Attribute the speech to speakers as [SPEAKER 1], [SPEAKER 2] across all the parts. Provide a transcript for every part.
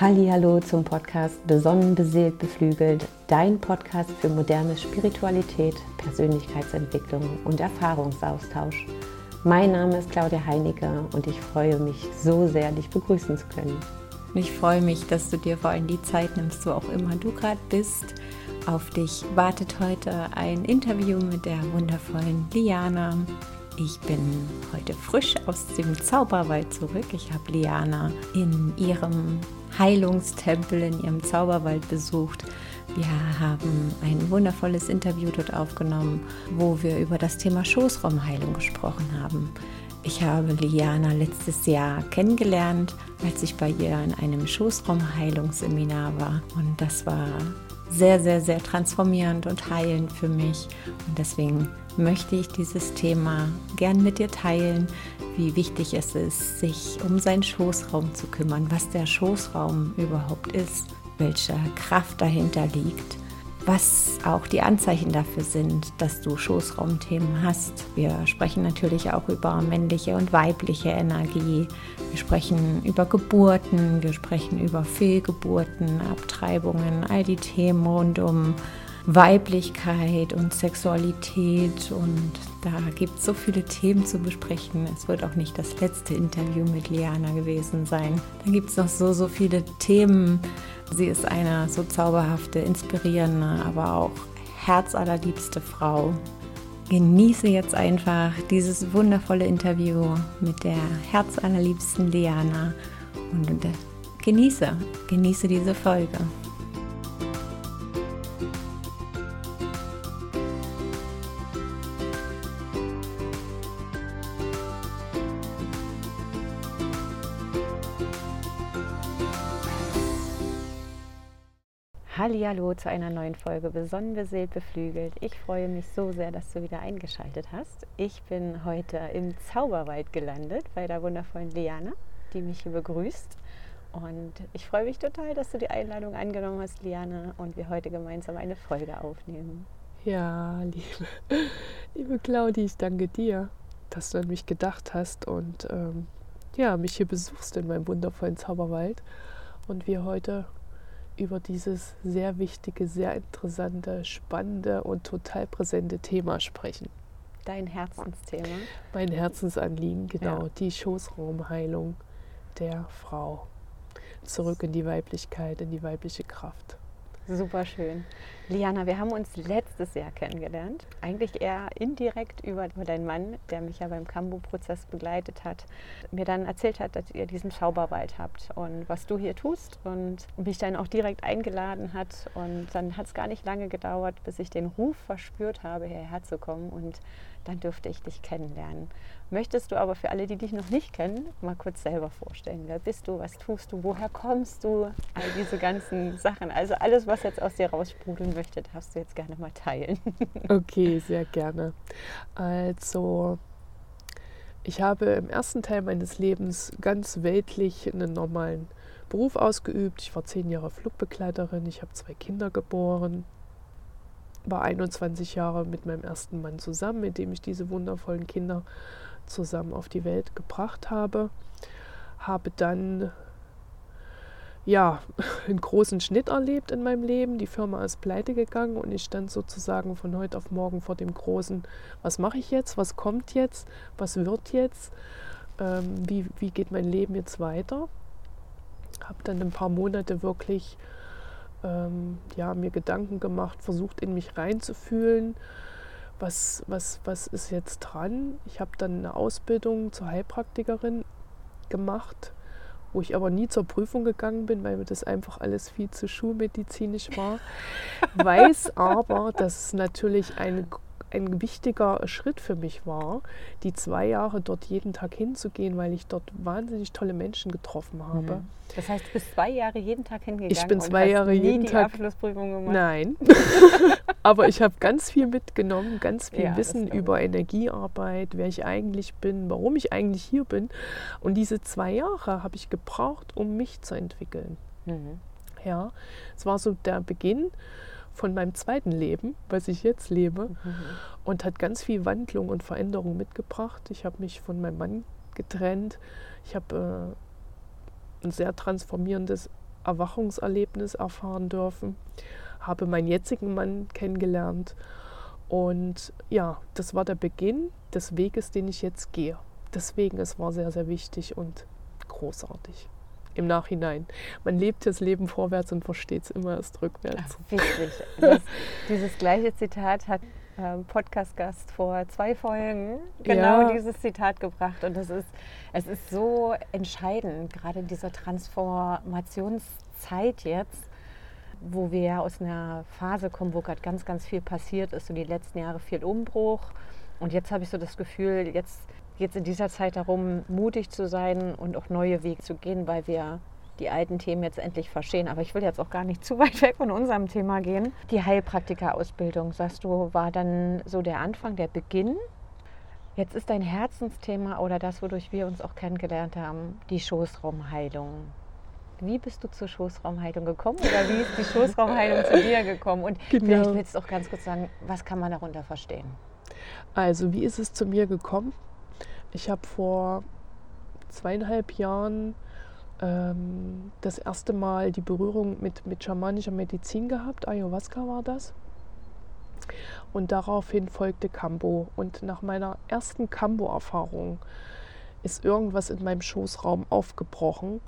[SPEAKER 1] Hallo zum Podcast Besonnen, beseelt, beflügelt, dein Podcast für moderne Spiritualität, Persönlichkeitsentwicklung und Erfahrungsaustausch. Mein Name ist Claudia Heiniger und ich freue mich so sehr, dich begrüßen zu können.
[SPEAKER 2] Ich freue mich, dass du dir vor allem die Zeit nimmst, wo auch immer du gerade bist. Auf dich wartet heute ein Interview mit der wundervollen Liana. Ich bin heute frisch aus dem Zauberwald zurück. Ich habe Liana in ihrem Heilungstempel in ihrem Zauberwald besucht. Wir haben ein wundervolles Interview dort aufgenommen, wo wir über das Thema Schoßraumheilung gesprochen haben. Ich habe Liana letztes Jahr kennengelernt, als ich bei ihr in einem Schoßraumheilungsseminar war. Und das war sehr, sehr, sehr transformierend und heilend für mich. Und deswegen möchte ich dieses Thema gern mit dir teilen, wie wichtig es ist, sich um seinen Schoßraum zu kümmern, was der Schoßraum überhaupt ist, welche Kraft dahinter liegt, was auch die Anzeichen dafür sind, dass du Schoßraumthemen hast. Wir sprechen natürlich auch über männliche und weibliche Energie. Wir sprechen über Geburten, wir sprechen über Fehlgeburten, Abtreibungen, all die Themen rund um Weiblichkeit und Sexualität und da gibt es so viele Themen zu besprechen. Es wird auch nicht das letzte Interview mit Liana gewesen sein. Da gibt es noch so, so viele Themen. Sie ist eine so zauberhafte, inspirierende, aber auch herzallerliebste Frau. Genieße jetzt einfach dieses wundervolle Interview mit der herzallerliebsten Liana und genieße, genieße diese Folge.
[SPEAKER 1] Hallo zu einer neuen Folge Besonnen beseelt beflügelt. Ich freue mich so sehr, dass du wieder eingeschaltet hast. Ich bin heute im Zauberwald gelandet bei der wundervollen Liana, die mich hier begrüßt. Und ich freue mich total, dass du die Einladung angenommen hast, Liana, und wir heute gemeinsam eine Folge aufnehmen.
[SPEAKER 3] Ja, liebe, liebe Claudi, ich danke dir, dass du an mich gedacht hast und ähm, ja, mich hier besuchst in meinem wundervollen Zauberwald und wir heute über dieses sehr wichtige, sehr interessante, spannende und total präsente Thema sprechen.
[SPEAKER 1] Dein Herzensthema?
[SPEAKER 3] Mein Herzensanliegen, genau. Ja. Die Schoßraumheilung der Frau. Zurück in die Weiblichkeit, in die weibliche Kraft.
[SPEAKER 1] Super schön. Liana, wir haben uns letztes Jahr kennengelernt. Eigentlich eher indirekt über, deinen Mann, der mich ja beim Kambu-Prozess begleitet hat, mir dann erzählt hat, dass ihr diesen Zauberwald habt und was du hier tust und mich dann auch direkt eingeladen hat. Und dann hat es gar nicht lange gedauert, bis ich den Ruf verspürt habe, hierher zu kommen und dann dürfte ich dich kennenlernen. Möchtest du aber für alle, die dich noch nicht kennen, mal kurz selber vorstellen? Wer bist du? Was tust du? Woher kommst du? All diese ganzen Sachen. Also alles, was jetzt aus dir raussprudeln möchte, darfst du jetzt gerne mal teilen.
[SPEAKER 3] Okay, sehr gerne. Also ich habe im ersten Teil meines Lebens ganz weltlich einen normalen Beruf ausgeübt. Ich war zehn Jahre Flugbegleiterin, ich habe zwei Kinder geboren, war 21 Jahre mit meinem ersten Mann zusammen, mit dem ich diese wundervollen Kinder zusammen auf die Welt gebracht habe. Habe dann ja, einen großen Schnitt erlebt in meinem Leben. Die Firma ist pleite gegangen und ich stand sozusagen von heute auf morgen vor dem großen, was mache ich jetzt, was kommt jetzt, was wird jetzt, ähm, wie, wie geht mein Leben jetzt weiter. Habe dann ein paar Monate wirklich ähm, ja, mir Gedanken gemacht, versucht in mich reinzufühlen, was, was, was ist jetzt dran. Ich habe dann eine Ausbildung zur Heilpraktikerin gemacht, wo ich aber nie zur Prüfung gegangen bin, weil mir das einfach alles viel zu schulmedizinisch war. Weiß aber, dass es natürlich eine ein wichtiger Schritt für mich war, die zwei Jahre dort jeden Tag hinzugehen, weil ich dort wahnsinnig tolle Menschen getroffen habe. Mhm.
[SPEAKER 1] Das heißt, du bist zwei Jahre jeden Tag hingegangen.
[SPEAKER 3] Ich bin zwei Jahre jeden Tag.
[SPEAKER 1] Abschlussprüfung gemacht.
[SPEAKER 3] Nein, aber ich habe ganz viel mitgenommen, ganz viel ja, Wissen über Energiearbeit, wer ich eigentlich bin, warum ich eigentlich hier bin. Und diese zwei Jahre habe ich gebraucht, um mich zu entwickeln. Mhm. Ja, es war so der Beginn von meinem zweiten Leben, was ich jetzt lebe, mhm. und hat ganz viel Wandlung und Veränderung mitgebracht. Ich habe mich von meinem Mann getrennt. Ich habe äh, ein sehr transformierendes Erwachungserlebnis erfahren dürfen, habe meinen jetzigen Mann kennengelernt und ja, das war der Beginn des Weges, den ich jetzt gehe. Deswegen, es war sehr, sehr wichtig und großartig im Nachhinein. Man lebt das Leben vorwärts und versteht es immer erst rückwärts.
[SPEAKER 1] Ach, wichtig. Das, dieses gleiche Zitat hat ähm, Podcast-Gast vor zwei Folgen genau ja. dieses Zitat gebracht. Und das ist, es ist so entscheidend, gerade in dieser Transformationszeit jetzt, wo wir aus einer Phase kommen, wo gerade ganz, ganz viel passiert ist und die letzten Jahre viel Umbruch. Und jetzt habe ich so das Gefühl, jetzt geht es in dieser Zeit darum, mutig zu sein und auch neue Wege zu gehen, weil wir die alten Themen jetzt endlich verstehen. Aber ich will jetzt auch gar nicht zu weit weg von unserem Thema gehen. Die Heilpraktika-Ausbildung, sagst du, war dann so der Anfang, der Beginn. Jetzt ist dein Herzensthema oder das, wodurch wir uns auch kennengelernt haben, die Schoßraumheilung. Wie bist du zur Schoßraumheilung gekommen oder wie ist die Schoßraumheilung zu dir gekommen? Und genau. vielleicht willst du auch ganz kurz sagen, was kann man darunter verstehen?
[SPEAKER 3] Also, wie ist es zu mir gekommen? Ich habe vor zweieinhalb Jahren ähm, das erste Mal die Berührung mit, mit schamanischer Medizin gehabt. Ayahuasca war das. Und daraufhin folgte Kambo. Und nach meiner ersten Kambo-Erfahrung ist irgendwas in meinem Schoßraum aufgebrochen.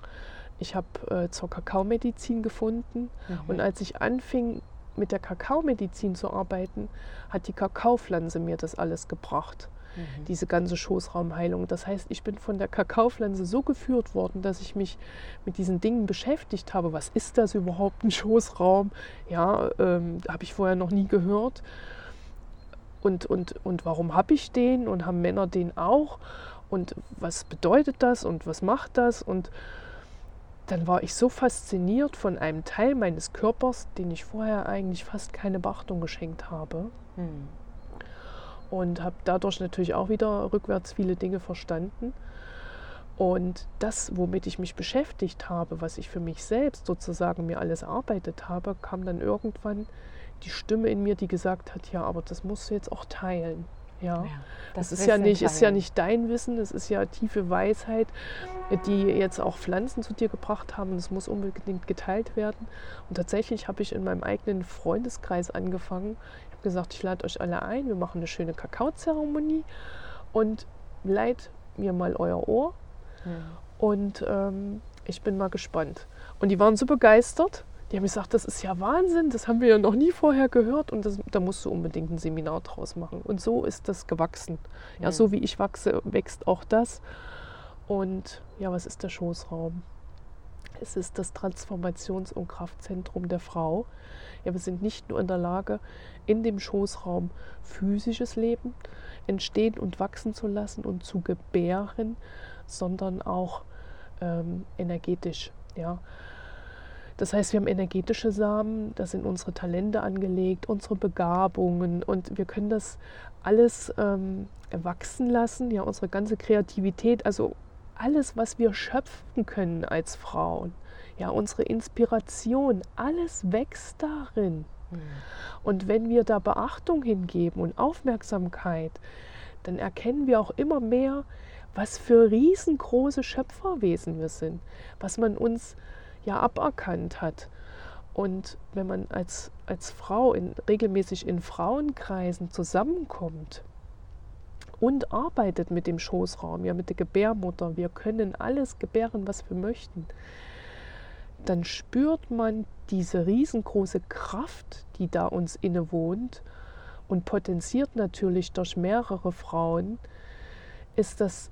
[SPEAKER 3] Ich habe äh, zur Kakaomedizin gefunden. Mhm. Und als ich anfing, mit der Kakaomedizin zu arbeiten, hat die Kakaopflanze mir das alles gebracht mhm. diese ganze Schoßraumheilung. Das heißt, ich bin von der Kakaopflanze so geführt worden, dass ich mich mit diesen Dingen beschäftigt habe. Was ist das überhaupt, ein Schoßraum? Ja, ähm, habe ich vorher noch nie gehört. Und, und, und warum habe ich den und haben Männer den auch? Und was bedeutet das und was macht das? Und dann war ich so fasziniert von einem Teil meines Körpers, den ich vorher eigentlich fast keine Beachtung geschenkt habe. Hm und habe dadurch natürlich auch wieder rückwärts viele Dinge verstanden. Und das, womit ich mich beschäftigt habe, was ich für mich selbst sozusagen mir alles erarbeitet habe, kam dann irgendwann die Stimme in mir, die gesagt hat, ja, aber das musst du jetzt auch teilen. Ja, ja das, das ist ja, nicht, ist ja nicht dein Wissen, es ist ja tiefe Weisheit, die jetzt auch Pflanzen zu dir gebracht haben. Das muss unbedingt geteilt werden. Und tatsächlich habe ich in meinem eigenen Freundeskreis angefangen, gesagt, ich lade euch alle ein, wir machen eine schöne Kakaozeremonie und leiht mir mal euer Ohr. Ja. Und ähm, ich bin mal gespannt. Und die waren so begeistert. Die haben gesagt, das ist ja Wahnsinn, das haben wir ja noch nie vorher gehört und das, da musst du unbedingt ein Seminar draus machen. Und so ist das gewachsen. Ja, ja, so wie ich wachse, wächst auch das. Und ja, was ist der Schoßraum? Es ist das Transformations- und Kraftzentrum der Frau. Ja, wir sind nicht nur in der Lage, in dem Schoßraum physisches Leben entstehen und wachsen zu lassen und zu gebären, sondern auch ähm, energetisch. Ja. Das heißt, wir haben energetische Samen, da sind unsere Talente angelegt, unsere Begabungen und wir können das alles ähm, wachsen lassen, ja, unsere ganze Kreativität, also alles, was wir schöpfen können als Frauen, ja, unsere Inspiration, alles wächst darin. Mhm. Und wenn wir da Beachtung hingeben und Aufmerksamkeit, dann erkennen wir auch immer mehr, was für riesengroße Schöpferwesen wir sind, was man uns ja aberkannt hat. Und wenn man als, als Frau in, regelmäßig in Frauenkreisen zusammenkommt, und arbeitet mit dem Schoßraum, ja mit der Gebärmutter. Wir können alles gebären, was wir möchten. Dann spürt man diese riesengroße Kraft, die da uns innewohnt und potenziert natürlich durch mehrere Frauen, ist das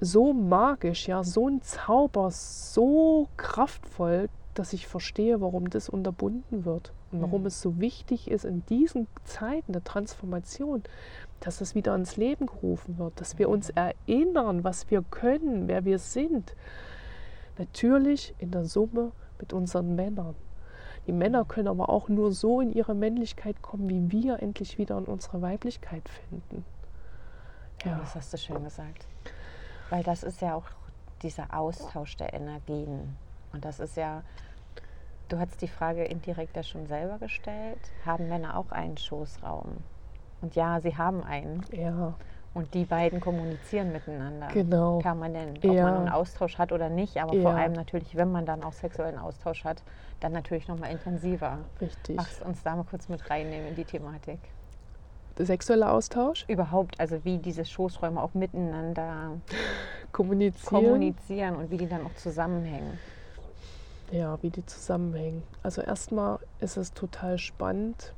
[SPEAKER 3] so magisch, ja, so ein Zauber, so kraftvoll, dass ich verstehe, warum das unterbunden wird und warum mhm. es so wichtig ist in diesen Zeiten der Transformation, dass es wieder ans Leben gerufen wird, dass wir uns erinnern, was wir können, wer wir sind. Natürlich in der Summe mit unseren Männern. Die Männer können aber auch nur so in ihre Männlichkeit kommen, wie wir endlich wieder in unsere Weiblichkeit finden.
[SPEAKER 1] Ja, ja das hast du schön gesagt. Weil das ist ja auch dieser Austausch der Energien. Und das ist ja, du hast die Frage indirekt ja schon selber gestellt, haben Männer auch einen Schoßraum? Und ja, sie haben einen.
[SPEAKER 3] Ja.
[SPEAKER 1] Und die beiden kommunizieren miteinander.
[SPEAKER 3] Genau.
[SPEAKER 1] Permanent. Ob
[SPEAKER 3] Ja.
[SPEAKER 1] man einen Austausch hat oder nicht, aber vor
[SPEAKER 3] Ja.
[SPEAKER 1] allem natürlich, wenn man dann auch sexuellen Austausch hat, dann natürlich nochmal intensiver.
[SPEAKER 3] Richtig.
[SPEAKER 1] Magst uns da mal kurz mit reinnehmen in die Thematik?
[SPEAKER 3] Der sexuelle Austausch,
[SPEAKER 1] Überhaupt, also wie diese Schoßräume auch miteinander
[SPEAKER 3] kommunizieren.
[SPEAKER 1] kommunizieren und wie die dann auch zusammenhängen.
[SPEAKER 3] Ja, wie die zusammenhängen. Also erstmal ist es total spannend,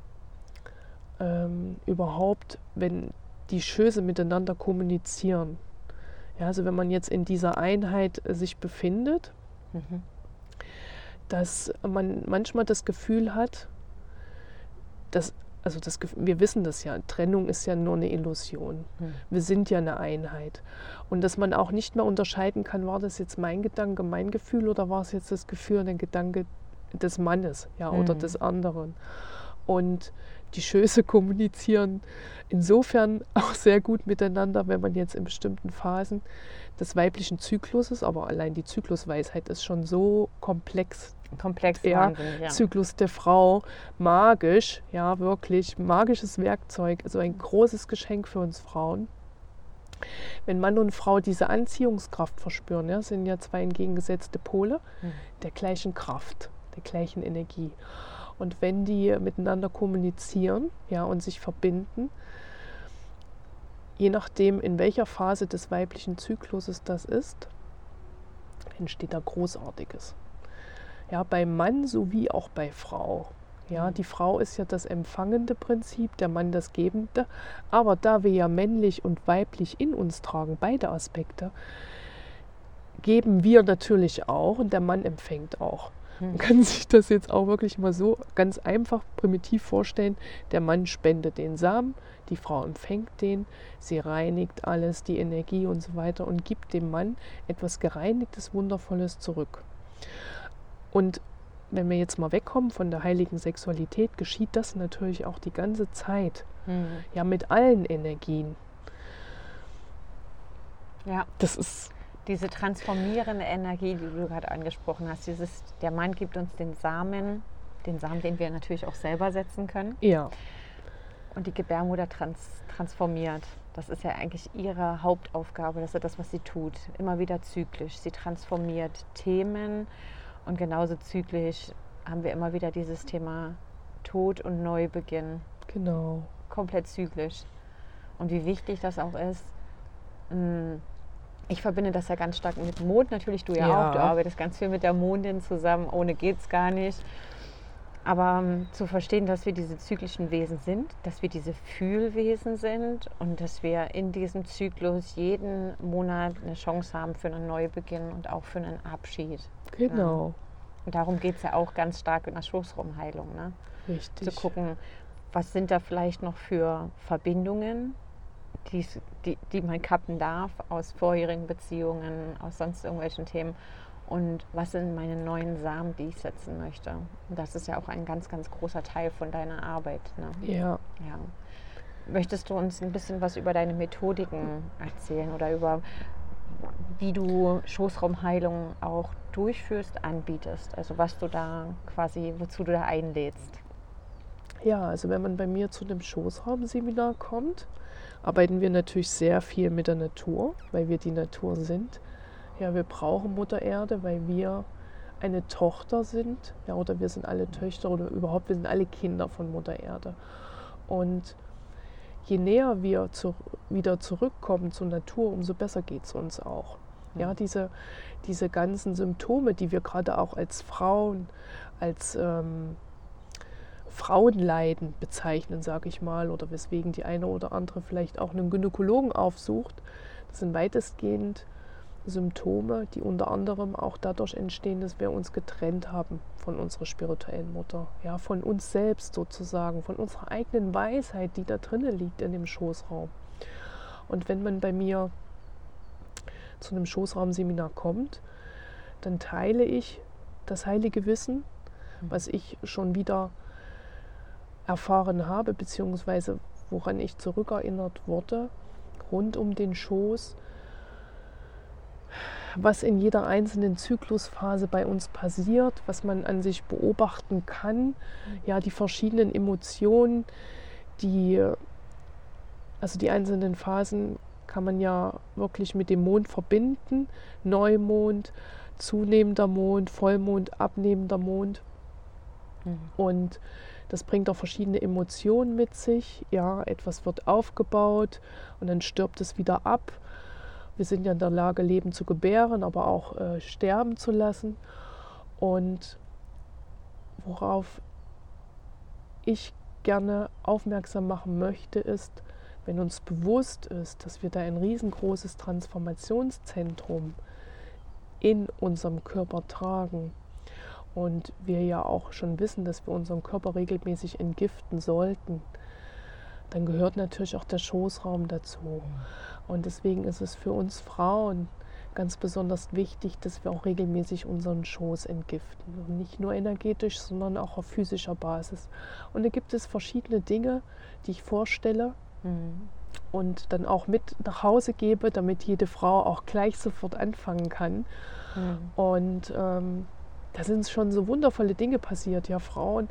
[SPEAKER 3] ähm, überhaupt, wenn die Schöße miteinander kommunizieren. Ja, also wenn man jetzt in dieser Einheit äh, sich befindet,
[SPEAKER 1] Mhm.
[SPEAKER 3] dass man manchmal das Gefühl hat, dass, also das, wir wissen das ja, Trennung ist ja nur eine Illusion.
[SPEAKER 1] Hm.
[SPEAKER 3] Wir sind ja eine Einheit. Und dass man auch nicht mehr unterscheiden kann, war das jetzt mein Gedanke, mein Gefühl oder war es jetzt das Gefühl, der Gedanke des Mannes ja, oder
[SPEAKER 1] Mhm.
[SPEAKER 3] des anderen. Und die Schöße kommunizieren insofern auch sehr gut miteinander, wenn man jetzt in bestimmten Phasen des weiblichen Zykluses, aber allein die Zyklusweisheit ist schon so komplex,
[SPEAKER 1] Komplex,
[SPEAKER 3] Ja. Zyklus der Frau, magisch, ja, wirklich magisches Werkzeug, also ein großes Geschenk für uns Frauen. Wenn Mann und Frau diese Anziehungskraft verspüren, ja, sind ja zwei entgegengesetzte Pole
[SPEAKER 1] Mhm.
[SPEAKER 3] der gleichen Kraft, der gleichen Energie. Und wenn die miteinander kommunizieren ja, und sich verbinden, je nachdem, in welcher Phase des weiblichen Zykluses das ist, entsteht da Großartiges. Ja, beim Mann sowie auch bei Frau. Ja,
[SPEAKER 1] Mhm.
[SPEAKER 3] die Frau ist ja das empfangende Prinzip, der Mann das gebende. Aber da wir ja männlich und weiblich in uns tragen, beide Aspekte, geben wir natürlich auch und der Mann empfängt auch. Man
[SPEAKER 1] Hm.
[SPEAKER 3] kann sich das jetzt auch wirklich mal so ganz einfach primitiv vorstellen. Der Mann spendet den Samen, die Frau empfängt den, sie reinigt alles, die Energie und so weiter und gibt dem Mann etwas gereinigtes, wundervolles zurück. Und wenn wir jetzt mal wegkommen von der heiligen Sexualität, geschieht das natürlich auch die ganze Zeit.
[SPEAKER 1] Hm.
[SPEAKER 3] Ja, mit allen Energien.
[SPEAKER 1] Ja,
[SPEAKER 3] Das ist
[SPEAKER 1] diese transformierende Energie, die du gerade angesprochen hast, dieses, der Mann gibt uns den Samen, den Samen, den wir natürlich auch selber setzen können.
[SPEAKER 3] ja,
[SPEAKER 1] Und die Gebärmutter trans transformiert. Das ist ja eigentlich ihre Hauptaufgabe. Das ist das, was sie tut. Immer wieder zyklisch. Sie transformiert Themen und genauso zyklisch haben wir immer wieder dieses Thema Tod und Neubeginn.
[SPEAKER 3] genau.
[SPEAKER 1] Komplett zyklisch. Und wie wichtig das auch ist. mm, Ich verbinde das ja ganz stark mit Mond. Natürlich du ja,
[SPEAKER 3] Ja.
[SPEAKER 1] auch. Du arbeitest ganz viel mit der Mondin zusammen. Ohne geht's gar nicht. Aber ähm, zu verstehen, dass wir diese zyklischen Wesen sind, dass wir diese Fühlwesen sind und dass wir in diesem Zyklus jeden Monat eine Chance haben für einen Neubeginn und auch für einen Abschied.
[SPEAKER 3] Genau.
[SPEAKER 1] Und darum geht es ja auch ganz stark in der Schoßraumheilung. Ne?
[SPEAKER 3] Richtig.
[SPEAKER 1] Zu gucken, was sind da vielleicht noch für Verbindungen, die's- die, die man kappen darf aus vorherigen Beziehungen, aus sonst irgendwelchen Themen. Und was sind meine neuen Samen, die ich setzen möchte? Und das ist ja auch ein ganz, ganz großer Teil von deiner Arbeit. Ne?
[SPEAKER 3] Ja.
[SPEAKER 1] Ja. Möchtest du uns ein bisschen was über deine Methodiken erzählen oder über wie du Schoßraumheilung auch durchführst, anbietest? Also was du da quasi, wozu du da einlädst?
[SPEAKER 3] Ja, also wenn man bei mir zu dem Schoßraumseminar kommt, arbeiten wir natürlich sehr viel mit der Natur, weil wir die Natur sind. Ja, wir brauchen Mutter Erde, weil wir eine Tochter sind. Ja, oder wir sind alle Töchter oder überhaupt, wir sind alle Kinder von Mutter Erde. Und je näher wir zu, wieder zurückkommen zur Natur, umso besser geht es uns auch. Ja, diese, diese ganzen Symptome, die wir gerade auch als Frauen, als ähm, Frauenleiden bezeichnen, sage ich mal, oder weswegen die eine oder andere vielleicht auch einen Gynäkologen aufsucht, das sind weitestgehend Symptome, die unter anderem auch dadurch entstehen, dass wir uns getrennt haben von unserer spirituellen Mutter, ja, von uns selbst sozusagen, von unserer eigenen Weisheit, die da drinnen liegt in dem Schoßraum. Und wenn man bei mir zu einem Schoßraumseminar kommt, dann teile ich das heilige Wissen, was ich schon wieder erfahren habe, beziehungsweise woran ich zurückerinnert wurde, rund um den Schoß, was in jeder einzelnen Zyklusphase bei uns passiert, was man an sich beobachten kann, ja, die verschiedenen Emotionen, die, also die einzelnen Phasen kann man ja wirklich mit dem Mond verbinden. Neumond, zunehmender Mond, Vollmond, abnehmender Mond. Mhm. Und das bringt auch verschiedene Emotionen mit sich. Ja, etwas wird aufgebaut und dann stirbt es wieder ab. Wir sind ja in der Lage, Leben zu gebären, aber auch äh, sterben zu lassen. Und worauf ich gerne aufmerksam machen möchte, ist, wenn uns bewusst ist, dass wir da ein riesengroßes Transformationszentrum in unserem Körper tragen und wir ja auch schon wissen, dass wir unseren Körper regelmäßig entgiften sollten, dann gehört natürlich auch der Schoßraum dazu. Und deswegen ist es für uns Frauen ganz besonders wichtig, dass wir auch regelmäßig unseren Schoß entgiften. Und nicht nur energetisch, sondern auch auf physischer Basis. Und da gibt es verschiedene Dinge, die ich vorstelle mhm. und dann auch mit nach Hause gebe, damit jede Frau auch gleich sofort anfangen kann. Mhm. Und ähm, da sind schon so wundervolle Dinge passiert. Ja, Frauen,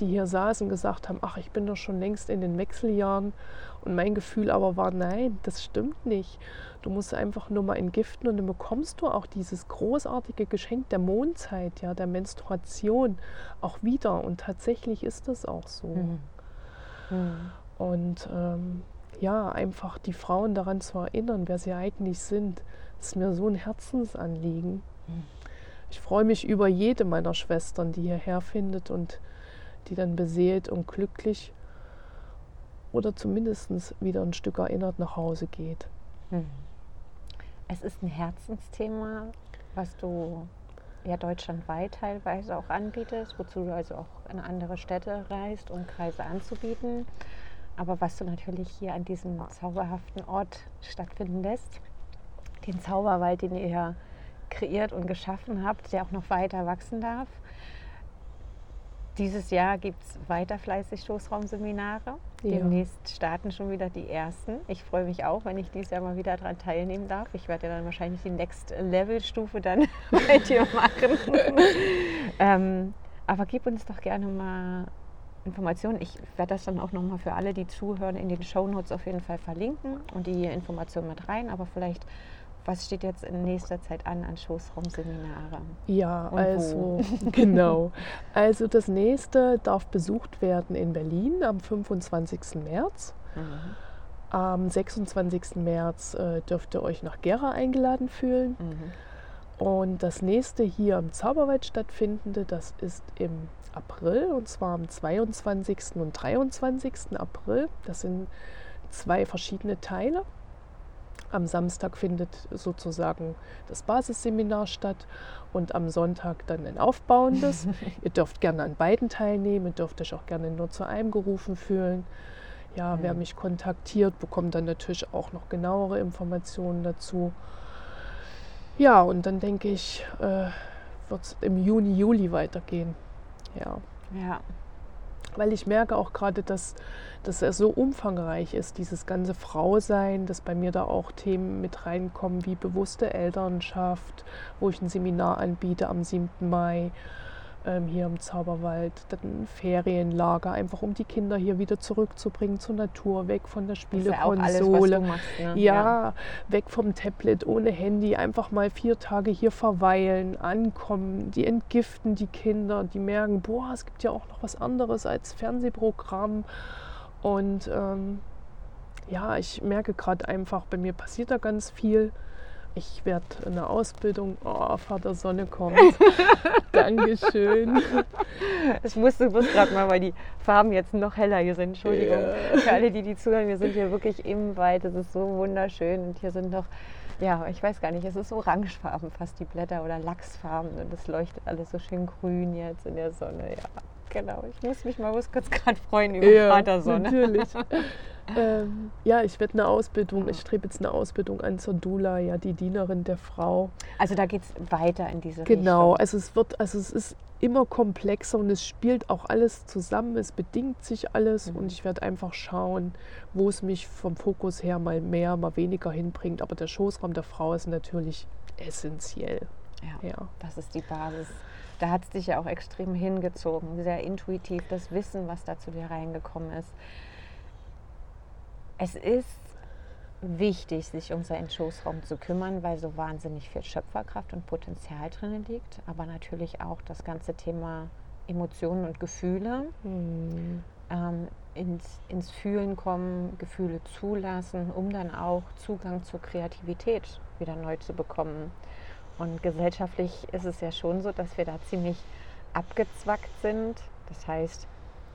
[SPEAKER 3] die hier saßen und gesagt haben, ach, ich bin doch schon längst in den Wechseljahren. Und mein Gefühl aber war, nein, das stimmt nicht. Du musst einfach nur mal entgiften und dann bekommst du auch dieses großartige Geschenk der Mondzeit, ja, der Menstruation auch wieder. Und tatsächlich ist das auch so. Mhm. Mhm. Und ähm, ja, einfach die Frauen daran zu erinnern, wer sie eigentlich sind, ist mir so ein Herzensanliegen. Mhm. Ich freue mich über jede meiner Schwestern, die hierher findet und die dann beseelt und glücklich oder zumindest wieder ein Stück erinnert nach Hause geht. Hm.
[SPEAKER 1] Es ist ein Herzensthema, was du ja deutschlandweit teilweise auch anbietest, wozu du also auch in andere Städte reist, um Kreise anzubieten. Aber was du natürlich hier an diesem zauberhaften Ort stattfinden lässt, den Zauberwald, den ihr kreiert und geschaffen habt, der auch noch weiter wachsen darf. Dieses Jahr gibt es weiter fleißig Stoßraumseminare. Ja. Demnächst starten schon wieder die ersten. Ich freue mich auch, wenn ich dieses Jahr mal wieder daran teilnehmen darf. Ich werde ja dann wahrscheinlich die Next Level Stufe dann bei dir machen. ähm, aber gib uns doch gerne mal Informationen. Ich werde das dann auch nochmal für alle, die zuhören, in den Show Notes auf jeden Fall verlinken und die Informationen mit rein. Aber vielleicht was steht jetzt in nächster Zeit an an Schoßraumseminare?
[SPEAKER 3] Ja, Und also genau. Also das nächste darf besucht werden in Berlin am 25. März. Mhm. Am 26. März äh, dürft ihr euch nach Gera eingeladen fühlen. Mhm. Und das nächste hier im Zauberwald stattfindende, das ist im April und zwar am 22. und 23. April. Das sind zwei verschiedene Teile. Am Samstag findet sozusagen das Basisseminar statt und am Sonntag dann ein aufbauendes. ihr dürft gerne an beiden teilnehmen, ihr dürft euch auch gerne nur zu einem gerufen fühlen. Ja, mhm. wer mich kontaktiert, bekommt dann natürlich auch noch genauere Informationen dazu. Ja, und dann denke ich, äh, wird es im Juni, Juli weitergehen. Ja.
[SPEAKER 1] Ja
[SPEAKER 3] weil ich merke auch gerade, dass, dass er so umfangreich ist, dieses ganze Frausein, dass bei mir da auch Themen mit reinkommen wie bewusste Elternschaft, wo ich ein Seminar anbiete am 7. Mai hier im Zauberwald, dann Ferienlager, einfach um die Kinder hier wieder zurückzubringen zur Natur, weg von der Spielekonsole. Ja, ne? ja, ja, weg vom Tablet, ohne Handy, einfach mal vier Tage hier verweilen, ankommen, die entgiften die Kinder, die merken, boah, es gibt ja auch noch was anderes als Fernsehprogramm. Und ähm, ja, ich merke gerade einfach, bei mir passiert da ganz viel ich werde eine Ausbildung. Oh, Vater Sonne kommt. Dankeschön.
[SPEAKER 1] Ich musste bloß gerade mal, weil die Farben jetzt noch heller hier sind. Entschuldigung. Yeah. Für alle, die die zuhören, wir sind hier wirklich im Wald. Es ist so wunderschön. Und hier sind noch, ja, ich weiß gar nicht, es ist orangefarben fast die Blätter oder Lachsfarben. Und es leuchtet alles so schön grün jetzt in der Sonne. Ja, genau. Ich muss mich mal kurz gerade freuen über ja, Vatersonne.
[SPEAKER 3] Natürlich. ähm, ja, ich werde eine Ausbildung, ich strebe jetzt eine Ausbildung an zur Dula, ja, die Dienerin der Frau.
[SPEAKER 1] Also da geht es weiter in diese
[SPEAKER 3] genau, Richtung. Genau, also es wird, also es ist immer komplexer und es spielt auch alles zusammen, es bedingt sich alles mhm. und ich werde einfach schauen, wo es mich vom Fokus her mal mehr, mal weniger hinbringt. Aber der Schoßraum der Frau ist natürlich essentiell.
[SPEAKER 1] Ja, ja. das ist die Basis da hat es dich ja auch extrem hingezogen, sehr intuitiv, das Wissen, was da zu dir reingekommen ist. Es ist wichtig, sich um seinen Schoßraum zu kümmern, weil so wahnsinnig viel Schöpferkraft und Potenzial drin liegt. Aber natürlich auch das ganze Thema Emotionen und Gefühle. Mhm. Ähm, ins, ins Fühlen kommen, Gefühle zulassen, um dann auch Zugang zur Kreativität wieder neu zu bekommen. Und gesellschaftlich ist es ja schon so, dass wir da ziemlich abgezwackt sind. Das heißt,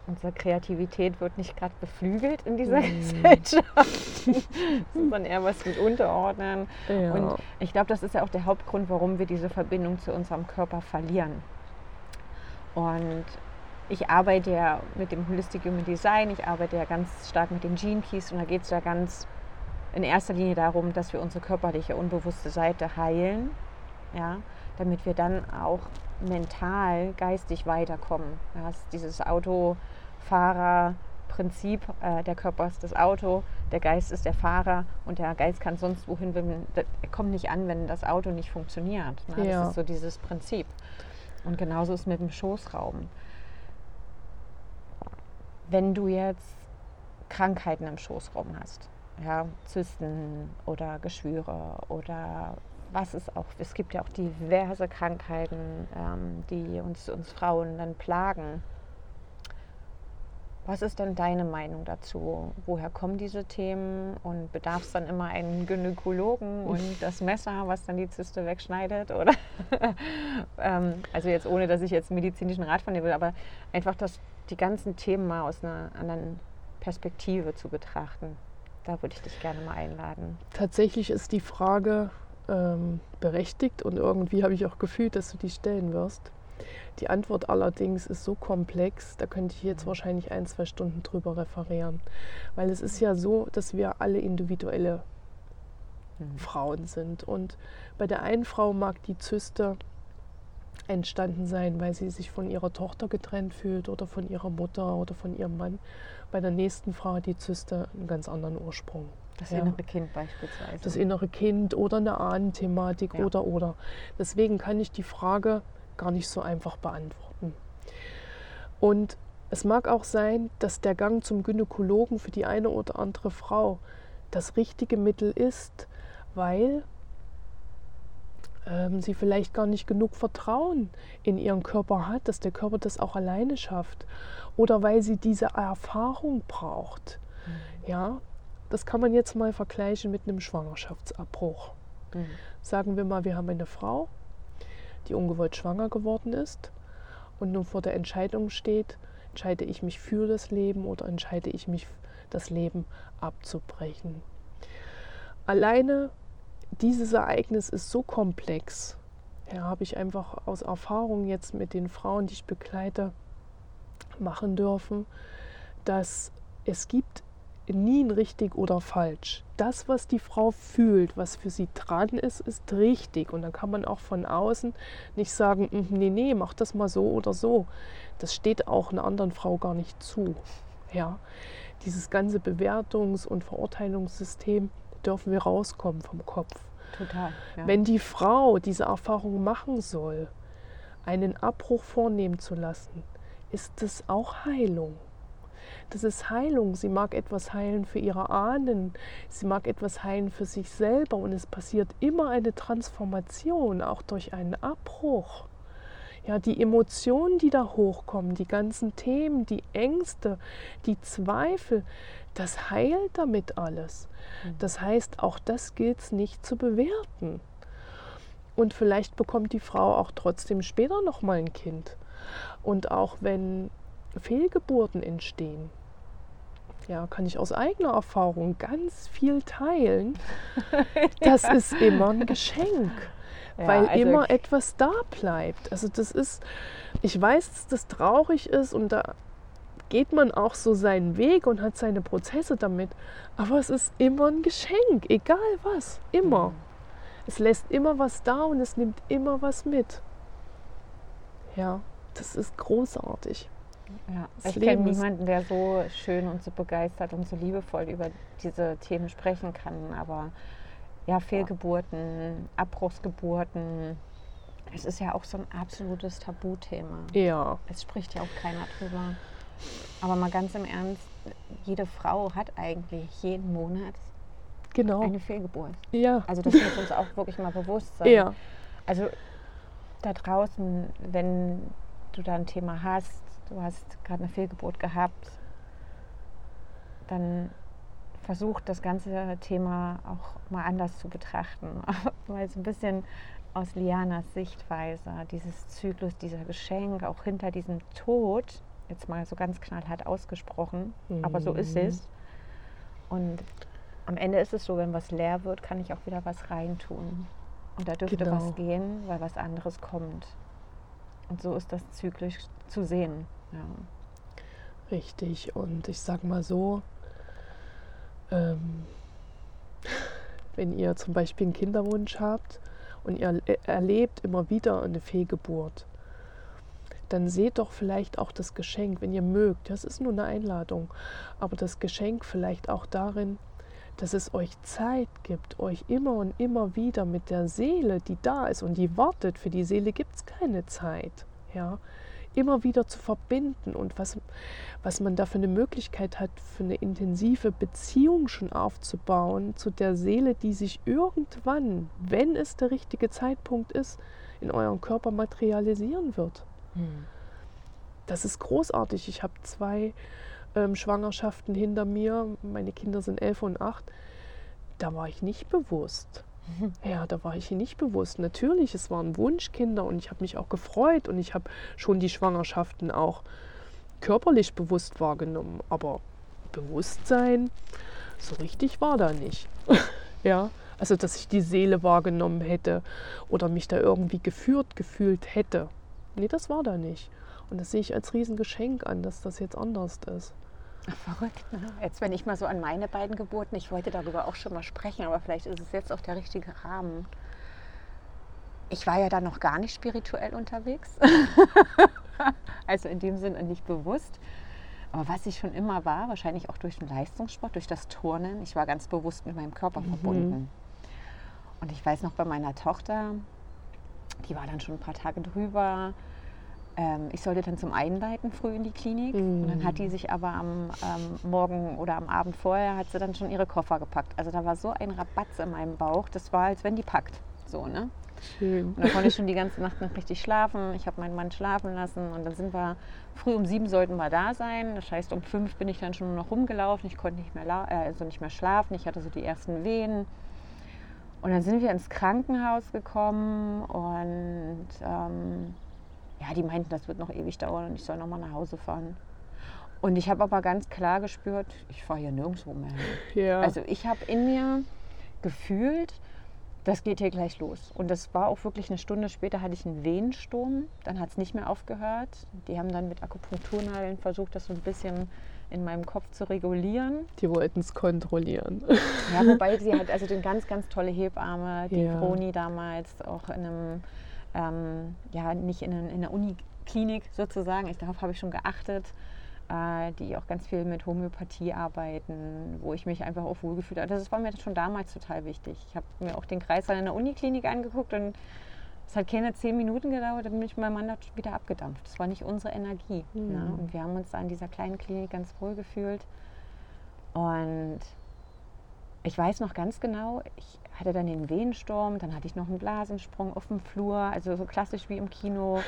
[SPEAKER 1] unsere Kreativität wird nicht gerade beflügelt in dieser mm. Gesellschaft, sondern eher was mit Unterordnen. Ja. Und ich glaube, das ist ja auch der Hauptgrund, warum wir diese Verbindung zu unserem Körper verlieren. Und ich arbeite ja mit dem Holistic Human Design, ich arbeite ja ganz stark mit den Gene Keys und da geht es ja ganz in erster Linie darum, dass wir unsere körperliche, unbewusste Seite heilen, ja, damit wir dann auch mental, geistig weiterkommen. Das ist dieses Autofahrerprinzip, äh, der Körper ist das Auto, der Geist ist der Fahrer und der Geist kann sonst wohin, wenn, er kommt nicht an, wenn das Auto nicht funktioniert. Ne? Ja. Das ist so dieses Prinzip. Und genauso ist es mit dem Schoßraum wenn du jetzt Krankheiten im Schoßraum hast, ja, Zysten oder Geschwüre oder was es auch, es gibt ja auch diverse Krankheiten, ähm, die uns, uns Frauen dann plagen. Was ist denn deine Meinung dazu? Woher kommen diese Themen und bedarf es dann immer einen Gynäkologen und das Messer, was dann die Zyste wegschneidet? Oder ähm, also jetzt ohne, dass ich jetzt medizinischen Rat von dir will, aber einfach, dass die ganzen Themen mal aus einer anderen Perspektive zu betrachten. Da würde ich dich gerne mal einladen.
[SPEAKER 3] Tatsächlich ist die Frage ähm, berechtigt und irgendwie habe ich auch gefühlt, dass du die stellen wirst. Die Antwort allerdings ist so komplex, da könnte ich jetzt wahrscheinlich ein, zwei Stunden drüber referieren. Weil es ist ja so, dass wir alle individuelle mhm. Frauen sind. Und bei der einen Frau mag die Zyste entstanden sein, weil sie sich von ihrer Tochter getrennt fühlt oder von ihrer Mutter oder von ihrem Mann. Bei der nächsten Frau hat die Zyste einen ganz anderen Ursprung.
[SPEAKER 1] Das ja. innere Kind beispielsweise.
[SPEAKER 3] Das innere Kind oder eine Ahnenthematik ja. oder oder. Deswegen kann ich die Frage gar nicht so einfach beantworten. Und es mag auch sein, dass der Gang zum Gynäkologen für die eine oder andere Frau das richtige Mittel ist, weil ähm, sie vielleicht gar nicht genug Vertrauen in ihren Körper hat, dass der Körper das auch alleine schafft. Oder weil sie diese Erfahrung braucht. Mhm. Ja, das kann man jetzt mal vergleichen mit einem Schwangerschaftsabbruch. Mhm. Sagen wir mal, wir haben eine Frau, die ungewollt schwanger geworden ist und nun vor der Entscheidung steht, entscheide ich mich für das Leben oder entscheide ich mich, das Leben abzubrechen. Alleine dieses Ereignis ist so komplex. Ja, habe ich einfach aus Erfahrung jetzt mit den Frauen, die ich begleite, machen dürfen, dass es gibt nie ein richtig oder falsch. Das, was die Frau fühlt, was für sie dran ist, ist richtig. Und dann kann man auch von außen nicht sagen, hm, nee, nee, mach das mal so oder so. Das steht auch einer anderen Frau gar nicht zu. Ja, dieses ganze Bewertungs- und Verurteilungssystem dürfen wir rauskommen vom Kopf.
[SPEAKER 1] Total.
[SPEAKER 3] Ja. Wenn die Frau diese Erfahrung machen soll, einen Abbruch vornehmen zu lassen, ist das auch Heilung. Das ist Heilung. Sie mag etwas heilen für ihre Ahnen, sie mag etwas heilen für sich selber und es passiert immer eine Transformation, auch durch einen Abbruch. Ja, die Emotionen, die da hochkommen, die ganzen Themen, die Ängste, die Zweifel, das heilt damit alles. Mhm. Das heißt, auch das gilt es nicht zu bewerten. Und vielleicht bekommt die Frau auch trotzdem später noch mal ein Kind. Und auch wenn Fehlgeburten entstehen, ja, kann ich aus eigener Erfahrung ganz viel teilen. Das ist immer ein Geschenk, ja, weil also immer etwas da bleibt. Also das ist, ich weiß, dass das traurig ist und da geht man auch so seinen Weg und hat seine Prozesse damit. Aber es ist immer ein Geschenk, egal was, immer. Mhm. Es lässt immer was da und es nimmt immer was mit. Ja, das ist großartig.
[SPEAKER 1] Ja, ich kenne niemanden, der so schön und so begeistert und so liebevoll über diese Themen sprechen kann. Aber ja, Fehlgeburten, Abbruchsgeburten, es ist ja auch so ein absolutes Tabuthema.
[SPEAKER 3] Ja.
[SPEAKER 1] Es spricht ja auch keiner drüber. Aber mal ganz im Ernst, jede Frau hat eigentlich jeden Monat
[SPEAKER 3] Genau.
[SPEAKER 1] Eine Fehlgeburt.
[SPEAKER 3] Ja.
[SPEAKER 1] Also das muss uns auch wirklich mal bewusst sein.
[SPEAKER 3] Ja.
[SPEAKER 1] Also da draußen, wenn du da ein Thema hast, du hast gerade eine Fehlgeburt gehabt, dann versuch das ganze Thema auch mal anders zu betrachten. Mal so ein bisschen aus Lianas Sichtweise, dieses Zyklus, dieser Geschenk, auch hinter diesem Tod, jetzt mal so ganz knallhart ausgesprochen, aber so ist
[SPEAKER 3] Mhm.
[SPEAKER 1] es. Und am Ende ist es so, wenn was leer wird, kann ich auch wieder was reintun. Und da dürfte
[SPEAKER 3] Genau.
[SPEAKER 1] was gehen, weil was anderes kommt. Und so ist das zyklisch zu sehen. Ja.
[SPEAKER 3] Richtig. Und ich sag mal so, ähm, wenn ihr zum Beispiel einen Kinderwunsch habt und ihr er- erlebt immer wieder eine Fehlgeburt, dann seht doch vielleicht auch das Geschenk, wenn ihr mögt. Das ist nur eine Einladung. Aber das Geschenk vielleicht auch darin, dass es euch Zeit gibt, euch immer und immer wieder mit der Seele, die da ist und die wartet, für die Seele gibt es keine Zeit, ja, immer wieder zu verbinden und was, was man da für eine Möglichkeit hat, für eine intensive Beziehung schon aufzubauen zu der Seele, die sich irgendwann, wenn es der richtige Zeitpunkt ist, in eurem Körper materialisieren wird. Das ist großartig. Ich habe zwei ähm, Schwangerschaften hinter mir. Meine Kinder sind elf und acht. Da war ich nicht bewusst. Ja, da war ich nicht bewusst. Natürlich, es waren Wunschkinder und ich habe mich auch gefreut und ich habe schon die Schwangerschaften auch körperlich bewusst wahrgenommen. Aber Bewusstsein, so richtig war da nicht. ja, also dass ich die Seele wahrgenommen hätte oder mich da irgendwie geführt gefühlt hätte. Nee, das war da nicht. Und das sehe ich als Riesengeschenk an, dass das jetzt anders ist.
[SPEAKER 1] Verrückt, ne? Jetzt, wenn ich mal so an meine beiden Geburten, ich wollte darüber auch schon mal sprechen, aber vielleicht ist es jetzt auch der richtige Rahmen. Ich war ja da noch gar nicht spirituell unterwegs. also in dem Sinne nicht bewusst. Aber was ich schon immer war, wahrscheinlich auch durch den Leistungssport, durch das Turnen, ich war ganz bewusst mit meinem Körper verbunden. Und ich weiß noch bei meiner Tochter, die war dann schon ein paar Tage drüber. Ähm, ich sollte dann zum Einleiten früh in die Klinik. Und dann hat die sich aber am ähm, Morgen oder am Abend vorher, hat sie dann schon ihre Koffer gepackt. Also da war so ein Rabatz in meinem Bauch, das war, als wenn die packt. So, ne?
[SPEAKER 3] Schön.
[SPEAKER 1] Und dann konnte ich schon die ganze Nacht nicht richtig schlafen. Ich habe meinen Mann schlafen lassen und dann sind wir, früh um sieben sollten wir da sein. Das heißt, um fünf bin ich dann schon nur noch rumgelaufen. Ich konnte nicht mehr, äh, also nicht mehr schlafen. Ich hatte so die ersten Wehen. Und dann sind wir ins Krankenhaus gekommen und ähm, ja, die meinten, das wird noch ewig dauern und ich soll noch mal nach Hause fahren. Und ich habe aber ganz klar gespürt, ich fahre hier nirgendwo mehr hin.
[SPEAKER 3] Ja.
[SPEAKER 1] Also ich habe in mir gefühlt, das geht hier gleich los. Und das war auch wirklich eine Stunde später hatte ich einen Wehensturm. Dann hat es nicht mehr aufgehört. Die haben dann mit Akupunkturnadeln versucht, das so ein bisschen in meinem Kopf zu regulieren.
[SPEAKER 3] die wollten es kontrollieren.
[SPEAKER 1] Ja, wobei sie halt also den ganz, ganz tolle Hebamme, die
[SPEAKER 3] Ja.
[SPEAKER 1] Damals auch in einem, ähm, ja, nicht in, in einer Uniklinik sozusagen, ich, darauf habe ich schon geachtet, äh, die auch ganz viel mit Homöopathie arbeiten, wo ich mich einfach auch wohlgefühlt habe. Das war mir schon damals total wichtig. Ich habe mir auch den Kreissaal in der Uniklinik angeguckt und es hat keine zehn Minuten gedauert, dann bin ich mit meinem Mann dort wieder abgedampft. Das war nicht unsere Energie.
[SPEAKER 3] Mhm.
[SPEAKER 1] Ne? Und wir haben uns da in dieser kleinen Klinik ganz wohl gefühlt. Und ich weiß noch ganz genau, ich hatte dann den Wehensturm, dann hatte ich noch einen Blasensprung auf dem Flur, also so klassisch wie im Kino,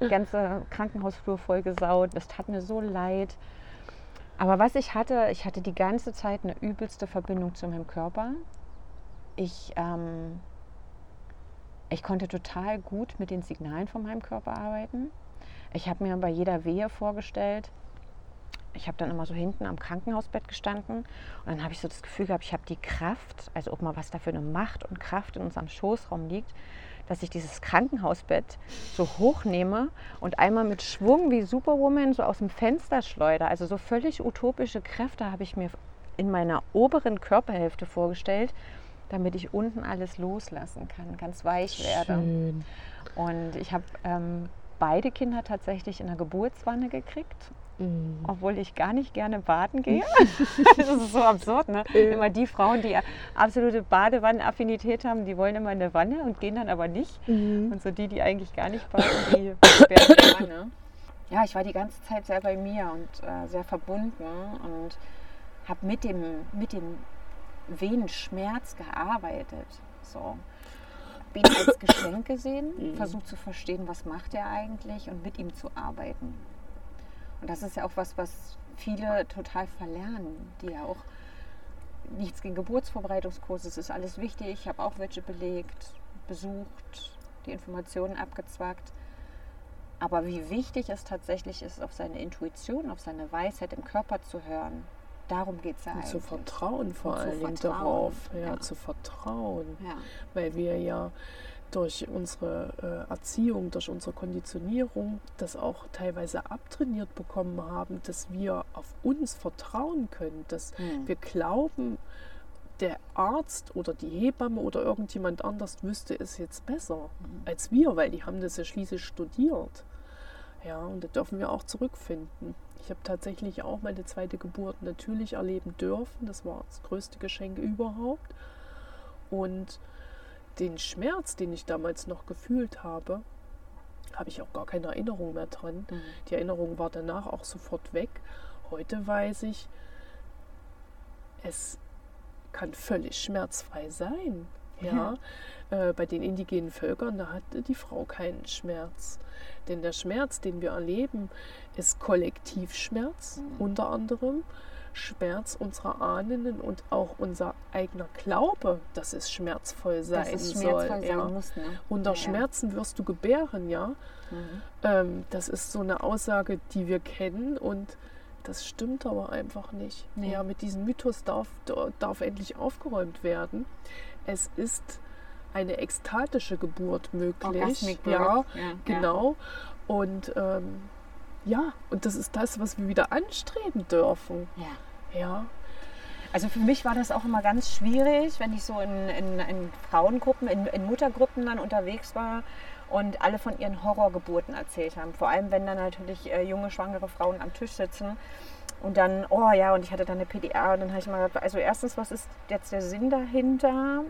[SPEAKER 1] ganze Krankenhausflur vollgesaut. Das tat mir so leid. Aber was ich hatte, ich hatte die ganze Zeit eine übelste Verbindung zu meinem Körper. Ich, ähm, ich konnte total gut mit den Signalen von meinem Körper arbeiten. Ich habe mir bei jeder Wehe vorgestellt, ich habe dann immer so hinten am Krankenhausbett gestanden und dann habe ich so das Gefühl gehabt, ich habe die Kraft, also ob mal was da für eine Macht und Kraft in unserem Schoßraum liegt, dass ich dieses Krankenhausbett so hochnehme und einmal mit Schwung wie Superwoman so aus dem Fenster schleudere. Also so völlig utopische Kräfte habe ich mir in meiner oberen Körperhälfte vorgestellt, damit ich unten alles loslassen kann, ganz weich werde.
[SPEAKER 3] Schön.
[SPEAKER 1] Und ich habe ähm, beide Kinder tatsächlich in der Geburtswanne gekriegt
[SPEAKER 3] Mhm.
[SPEAKER 1] obwohl ich gar nicht gerne baden gehe. das ist so absurd, ne? Immer die Frauen, die absolute Badewannenaffinität haben, die wollen immer in eine Wanne und gehen dann aber nicht.
[SPEAKER 3] Mhm.
[SPEAKER 1] Und so die, die eigentlich gar nicht baden, die werden der Wanne. Ja, ich war die ganze Zeit sehr bei mir und äh, sehr verbunden und habe mit dem, mit dem wen Schmerz gearbeitet. So. Ihn als Geschenk gesehen,
[SPEAKER 3] Mhm.
[SPEAKER 1] versucht zu verstehen, was macht er eigentlich und mit ihm zu arbeiten. Und das ist ja auch was, was viele total verlernen, die ja auch nichts gegen Geburtsvorbereitungskurse, es ist alles wichtig. Ich habe auch welche belegt, besucht, die Informationen abgezwackt. Aber wie wichtig es tatsächlich ist, auf seine Intuition, auf seine Weisheit im Körper zu hören, darum geht es ja
[SPEAKER 3] Und
[SPEAKER 1] eigentlich.
[SPEAKER 3] zu vertrauen vor
[SPEAKER 1] Und zu
[SPEAKER 3] allen Dingen
[SPEAKER 1] vertrauen,
[SPEAKER 3] darauf. Ja,
[SPEAKER 1] ja.
[SPEAKER 3] zu vertrauen.
[SPEAKER 1] Ja.
[SPEAKER 3] Weil wir ja durch unsere äh, Erziehung, durch unsere Konditionierung das auch teilweise abtrainiert bekommen haben, dass wir auf uns vertrauen können, dass
[SPEAKER 1] Hm.
[SPEAKER 3] wir glauben, der Arzt oder die Hebamme oder irgendjemand anders wüsste es jetzt besser
[SPEAKER 1] Mhm.
[SPEAKER 3] als wir, weil die haben das ja schließlich studiert. Ja, und da dürfen wir auch zurückfinden. Ich habe tatsächlich auch meine zweite Geburt natürlich erleben dürfen. Das war das größte Geschenk überhaupt. Und den Schmerz, den ich damals noch gefühlt habe, habe ich auch gar keine Erinnerung mehr dran.
[SPEAKER 1] Mhm.
[SPEAKER 3] Die Erinnerung war danach auch sofort weg. Heute weiß ich, es kann völlig schmerzfrei sein. Ja, äh, bei den indigenen Völkern, da hatte die Frau keinen Schmerz. Denn der Schmerz, den wir erleben, ist Kollektivschmerz
[SPEAKER 1] Mhm.
[SPEAKER 3] unter anderem. Schmerz unserer Ahnen und auch unser eigener Glaube, dass es schmerzvoll sein
[SPEAKER 1] es
[SPEAKER 3] soll.
[SPEAKER 1] schmerzvoll sein
[SPEAKER 3] ja.
[SPEAKER 1] muss. Ne?
[SPEAKER 3] Unter
[SPEAKER 1] Ja.
[SPEAKER 3] Schmerzen wirst du gebären, ja.
[SPEAKER 1] Mhm.
[SPEAKER 3] Ähm, das ist so eine Aussage, die wir kennen und das stimmt aber einfach nicht.
[SPEAKER 1] Nee.
[SPEAKER 3] Ja, mit diesem Mythos darf, darf endlich aufgeräumt werden. Es ist eine ekstatische Geburt möglich. Ja,
[SPEAKER 1] ja,
[SPEAKER 3] genau. Und ähm, ja, und das ist das, was wir wieder anstreben dürfen.
[SPEAKER 1] Ja.
[SPEAKER 3] Ja,
[SPEAKER 1] Also für mich war das auch immer ganz schwierig, wenn ich so in, in, in Frauengruppen, in, in Muttergruppen dann unterwegs war und alle von ihren Horrorgeburten erzählt haben. Vor allem, wenn dann natürlich äh, junge, schwangere Frauen am Tisch sitzen und dann, oh ja, und ich hatte dann eine PDA und dann habe ich mal gesagt, also erstens, was ist jetzt der Sinn dahinter,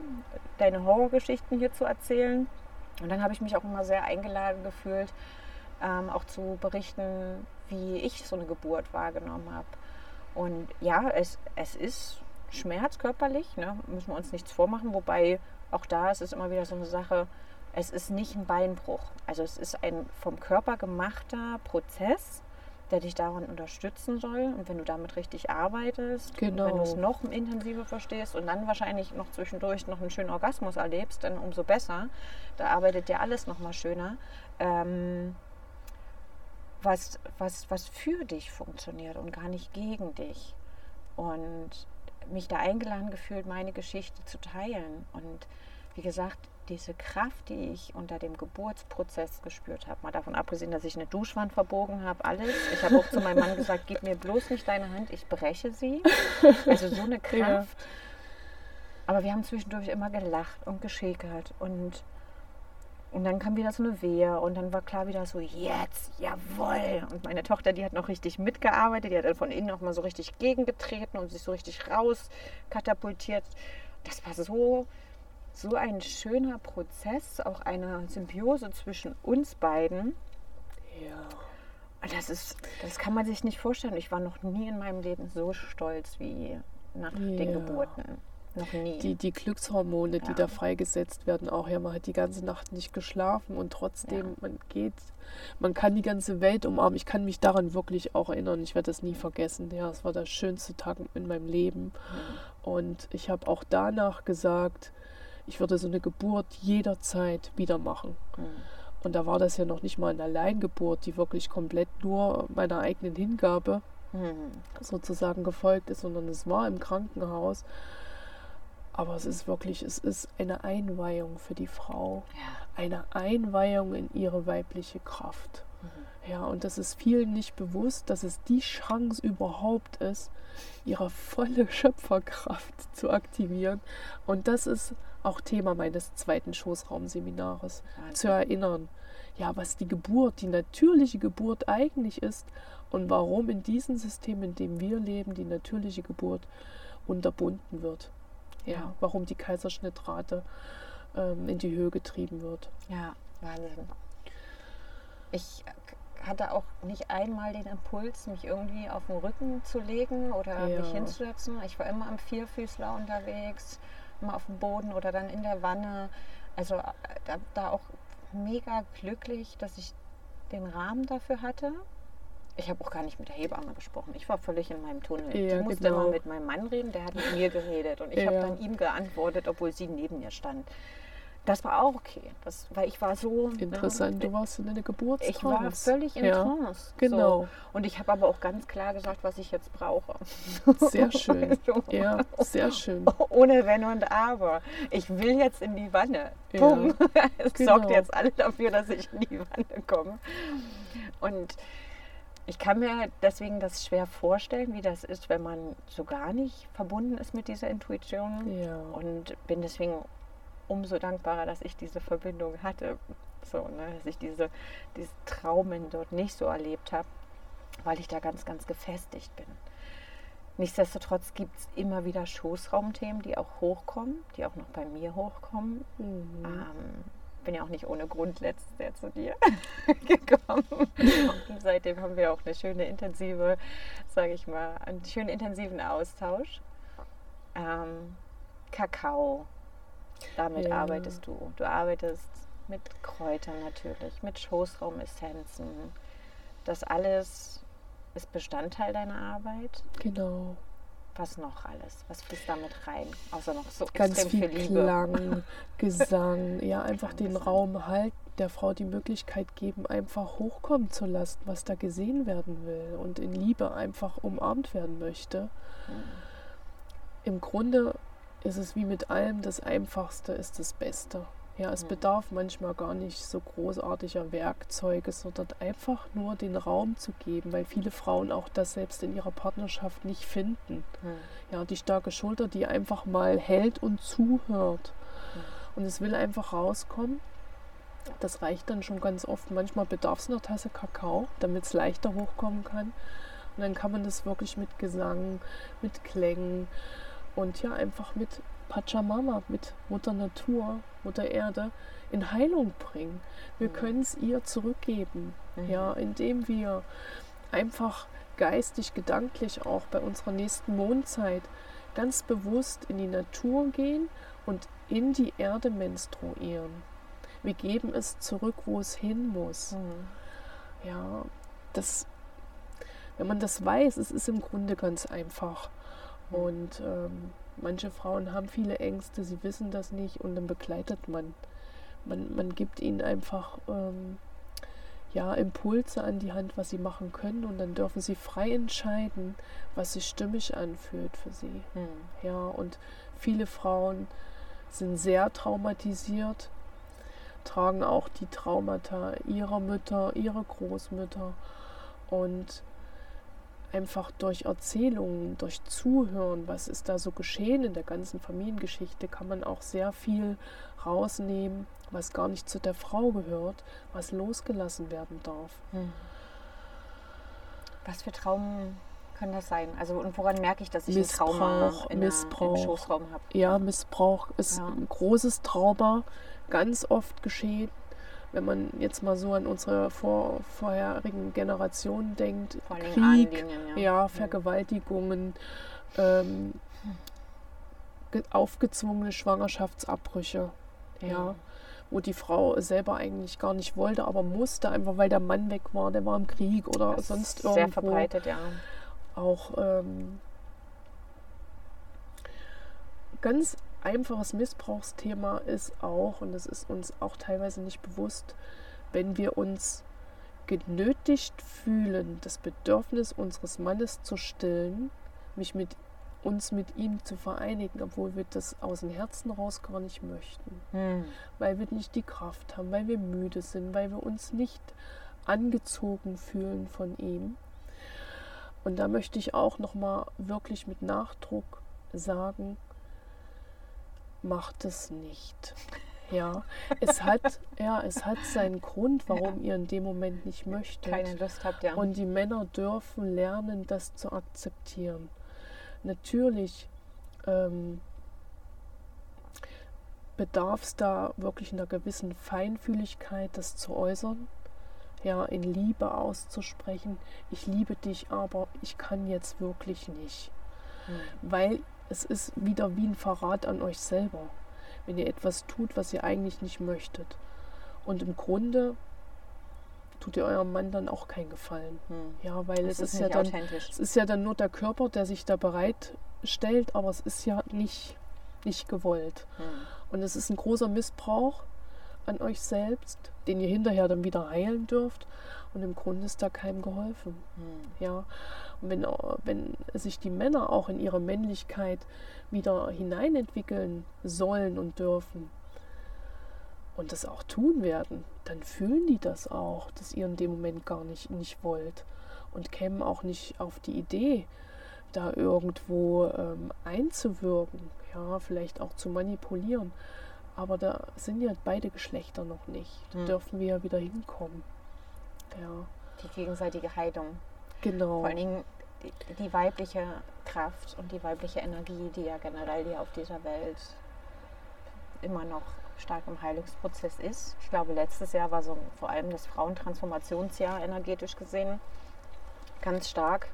[SPEAKER 1] deine Horrorgeschichten hier zu erzählen? Und dann habe ich mich auch immer sehr eingeladen gefühlt, ähm, auch zu berichten, wie ich so eine Geburt wahrgenommen habe. Und ja, es, es ist Schmerz körperlich, ne? müssen wir uns nichts vormachen, wobei auch da ist es immer wieder so eine Sache, es ist nicht ein Beinbruch. Also es ist ein vom Körper gemachter Prozess, der dich daran unterstützen soll. Und wenn du damit richtig arbeitest, und wenn
[SPEAKER 3] Genau.
[SPEAKER 1] du es noch intensiver verstehst und dann wahrscheinlich noch zwischendurch noch einen schönen Orgasmus erlebst, dann umso besser. Da arbeitet ja alles noch mal schöner. Ähm, was, was, was für dich funktioniert und gar nicht gegen dich. Und mich da eingeladen gefühlt, meine Geschichte zu teilen. Und wie gesagt, diese Kraft, die ich unter dem Geburtsprozess gespürt habe, mal davon abgesehen, dass ich eine Duschwand verbogen habe, alles. Ich habe auch zu meinem Mann gesagt, gib mir bloß nicht deine Hand, ich breche sie. Also so eine
[SPEAKER 3] Ja.
[SPEAKER 1] Kraft. Aber wir haben zwischendurch immer gelacht und geschäkert und und dann kam wieder so eine Wehe und dann war klar wieder so, jetzt, jawohl. Und meine Tochter, die hat noch richtig mitgearbeitet, die hat dann von innen noch mal so richtig gegengetreten und sich so richtig raus katapultiert. Das war so, so ein schöner Prozess, auch eine Symbiose zwischen uns beiden.
[SPEAKER 3] ja.
[SPEAKER 1] Das, ist, das kann man sich nicht vorstellen. Ich war noch nie in meinem Leben so stolz wie nach den
[SPEAKER 3] Ja.
[SPEAKER 1] Geburten. Noch nie.
[SPEAKER 3] Die, die Glückshormone, die
[SPEAKER 1] Ja.
[SPEAKER 3] da freigesetzt werden, auch ja, man hat die ganze Nacht nicht geschlafen und trotzdem,
[SPEAKER 1] Ja.
[SPEAKER 3] man geht, man kann die ganze Welt umarmen. Ich kann mich daran wirklich auch erinnern. Ich werde das nie vergessen. Ja, es war der schönste Tag in meinem Leben. Und ich habe auch danach gesagt, ich würde so eine Geburt jederzeit wieder machen.
[SPEAKER 1] Mhm.
[SPEAKER 3] Und da war das ja noch nicht mal eine Alleingeburt, die wirklich komplett nur meiner eigenen Hingabe
[SPEAKER 1] Mhm.
[SPEAKER 3] sozusagen gefolgt ist, sondern es war im Krankenhaus. Aber es ist wirklich, es ist eine Einweihung für die Frau,
[SPEAKER 1] Ja.
[SPEAKER 3] eine Einweihung in ihre weibliche Kraft. Ja, und das ist vielen nicht bewusst, dass es die Chance überhaupt ist, ihre volle Schöpferkraft zu aktivieren. Und das ist auch Thema meines zweiten Schoßraumseminares, zu erinnern, ja, was die Geburt, die natürliche Geburt eigentlich ist und warum in diesem System, in dem wir leben, die natürliche Geburt unterbunden wird. Ja, warum die Kaiserschnittrate ähm, in die Höhe getrieben wird.
[SPEAKER 1] Ja, Wahnsinn. Ich hatte auch nicht einmal den Impuls, mich irgendwie auf den Rücken zu legen oder
[SPEAKER 3] Ja.
[SPEAKER 1] mich hinzusetzen. Ich war immer am Vierfüßler unterwegs, immer auf dem Boden oder dann in der Wanne. Also äh, da, da auch mega glücklich, dass ich den Rahmen dafür hatte. Ich habe auch gar nicht mit der Hebamme gesprochen. Ich war völlig in meinem Tunnel.
[SPEAKER 3] Ja,
[SPEAKER 1] ich musste
[SPEAKER 3] genau.
[SPEAKER 1] immer mit meinem Mann reden, der hat mit mir geredet. Und ich habe
[SPEAKER 3] Ja.
[SPEAKER 1] dann ihm geantwortet, obwohl sie neben mir stand. Das war auch okay, das, weil ich war so...
[SPEAKER 3] Interessant,
[SPEAKER 1] äh,
[SPEAKER 3] du warst in einer Geburtstrance.
[SPEAKER 1] ich war völlig in
[SPEAKER 3] ja.
[SPEAKER 1] Trance.
[SPEAKER 3] Genau.
[SPEAKER 1] So. Und ich habe aber auch ganz klar gesagt, was ich jetzt brauche.
[SPEAKER 3] Sehr schön.
[SPEAKER 1] So.
[SPEAKER 3] Ja, sehr schön.
[SPEAKER 1] Ohne Wenn und Aber. Ich will jetzt in die Wanne.
[SPEAKER 3] Ja.
[SPEAKER 1] Bumm. Es
[SPEAKER 3] Genau.
[SPEAKER 1] sorgt jetzt alle dafür, dass ich in die Wanne komme. Und ich kann mir deswegen das schwer vorstellen, wie das ist, wenn man so gar nicht verbunden ist mit dieser Intuition.
[SPEAKER 3] Ja.
[SPEAKER 1] Und bin deswegen umso dankbarer, dass ich diese Verbindung hatte. So, ne, dass ich diese, diese Traumen dort nicht so erlebt habe, weil ich da ganz, ganz gefestigt bin. Nichtsdestotrotz gibt es immer wieder Schoßraumthemen, die auch hochkommen, die auch noch bei mir hochkommen.
[SPEAKER 3] Mhm.
[SPEAKER 1] Ähm, bin ja auch nicht ohne Grund letztes Jahr zu dir gekommen. Und seitdem haben wir auch eine schöne intensive, sage ich mal, einen schönen intensiven Austausch. Ähm, Kakao, damit
[SPEAKER 3] Ja.
[SPEAKER 1] arbeitest du. Du arbeitest mit Kräutern natürlich, mit Schoßraumessenzen. Das alles ist Bestandteil deiner Arbeit.
[SPEAKER 3] Genau.
[SPEAKER 1] Was noch alles? Was fließt damit rein? Außer noch so
[SPEAKER 3] Ganz viel
[SPEAKER 1] viel.
[SPEAKER 3] Klang, Gesang, ja, einfach den
[SPEAKER 1] Gesang.
[SPEAKER 3] Raum halten, der Frau die Möglichkeit geben, einfach hochkommen zu lassen, was da gesehen werden will und in Liebe einfach umarmt werden möchte.
[SPEAKER 1] Mhm.
[SPEAKER 3] Im Grunde ist es wie mit allem, das Einfachste ist das Beste. Ja, es bedarf manchmal gar nicht so großartiger Werkzeuge, sondern einfach nur den Raum zu geben, weil viele Frauen auch das selbst in ihrer Partnerschaft nicht finden. Ja, die starke Schulter, die einfach mal hält und zuhört. Und es will einfach rauskommen. Das reicht dann schon ganz oft. Manchmal bedarf es einer Tasse Kakao, damit es leichter hochkommen kann. Und dann kann man das wirklich mit Gesang, mit Klängen und ja, einfach mit Pachamama, mit Mutter Natur, Mutter Erde in Heilung bringen. Wir
[SPEAKER 1] Mhm.
[SPEAKER 3] können es ihr zurückgeben,
[SPEAKER 1] Mhm.
[SPEAKER 3] ja, indem wir einfach geistig, gedanklich auch bei unserer nächsten Mondzeit ganz bewusst in die Natur gehen und in die Erde menstruieren. Wir geben es zurück, wo es hin muss.
[SPEAKER 1] Mhm.
[SPEAKER 3] Ja, das, wenn man das weiß, es ist im Grunde ganz einfach. Und ähm, manche Frauen haben viele Ängste, sie wissen das nicht und dann begleitet man. Man, man gibt ihnen einfach ähm, ja, Impulse an die Hand, was sie machen können und dann dürfen sie frei entscheiden, was sich stimmig anfühlt für sie.
[SPEAKER 1] Mhm.
[SPEAKER 3] Ja, und viele Frauen sind sehr traumatisiert, tragen auch die Traumata ihrer Mütter, ihrer Großmütter und einfach durch Erzählungen, durch Zuhören, was ist da so geschehen in der ganzen Familiengeschichte, kann man auch sehr viel rausnehmen, was gar nicht zu der Frau gehört, was losgelassen werden darf.
[SPEAKER 1] Hm. Was für Traumen können das sein? Also und woran merke ich, dass ich ein Trauma
[SPEAKER 3] Missbrauch,
[SPEAKER 1] in
[SPEAKER 3] Missbrauch.
[SPEAKER 1] im Schoßraum habe?
[SPEAKER 3] Ja, Missbrauch ist
[SPEAKER 1] Ja.
[SPEAKER 3] ein großes Trauma, ganz oft geschehen. Wenn man jetzt mal so an unsere vor, vorherigen Generationen denkt,
[SPEAKER 1] Vor
[SPEAKER 3] Krieg,
[SPEAKER 1] Ahnenlinien,
[SPEAKER 3] ja,
[SPEAKER 1] ja.
[SPEAKER 3] Vergewaltigungen, ähm, ge- aufgezwungene Schwangerschaftsabbrüche, ja, wo die Frau selber eigentlich gar nicht wollte, aber musste, einfach weil der Mann weg war, der war im Krieg oder
[SPEAKER 1] Das
[SPEAKER 3] sonst
[SPEAKER 1] Sehr
[SPEAKER 3] irgendwo
[SPEAKER 1] verbreitet, ja.
[SPEAKER 3] auch ähm, ganz einfaches Missbrauchsthema ist auch, und das ist uns auch teilweise nicht bewusst, wenn wir uns genötigt fühlen, das Bedürfnis unseres Mannes zu stillen, mich mit uns mit ihm zu vereinigen, obwohl wir das aus dem Herzen raus gar nicht möchten
[SPEAKER 1] Hm.
[SPEAKER 3] weil wir nicht die Kraft haben, weil wir müde sind, weil wir uns nicht angezogen fühlen von ihm. Und da möchte ich auch noch mal wirklich mit Nachdruck sagen, macht es nicht. Ja, es hat, ja, es hat seinen Grund, warum ihr in dem Moment nicht möchtet.
[SPEAKER 1] Keine Lust habt, ja.
[SPEAKER 3] Und die Männer dürfen lernen, das zu akzeptieren. Natürlich ähm, bedarf es da wirklich einer gewissen Feinfühligkeit, das zu äußern. ja, in Liebe auszusprechen. Ich liebe dich, aber ich kann jetzt wirklich nicht. Mhm. Weil es ist wieder wie ein Verrat an euch selber, wenn ihr etwas tut, was ihr eigentlich nicht möchtet. Und im Grunde tut ihr eurem Mann dann auch keinen Gefallen. Hm. Ja, weil es ist, ist ja dann es ist ja dann nur der Körper, der sich da bereitstellt, aber es ist ja nicht, nicht gewollt. Hm. Und es ist ein großer Missbrauch an euch selbst, den ihr hinterher dann wieder heilen dürft. Und im Grunde ist da keinem geholfen. Hm. Ja. Und wenn, wenn sich die Männer auch in ihre Männlichkeit wieder hineinentwickeln sollen und dürfen und das auch tun werden, dann fühlen die das auch, dass ihr in dem Moment gar nicht, nicht wollt und kämen auch nicht auf die Idee, da irgendwo ähm, einzuwirken, ja, vielleicht auch zu manipulieren. Aber da sind ja beide Geschlechter noch nicht. Da hm. dürfen wir ja wieder hinkommen. Ja.
[SPEAKER 1] Die gegenseitige Heilung.
[SPEAKER 3] Genau.
[SPEAKER 1] Vor allen Dingen die, die, weibliche Kraft und die weibliche Energie, die ja generell hier auf dieser Welt immer noch stark im Heilungsprozess ist. Ich glaube, letztes Jahr war so vor allem das Frauentransformationsjahr energetisch gesehen ganz stark.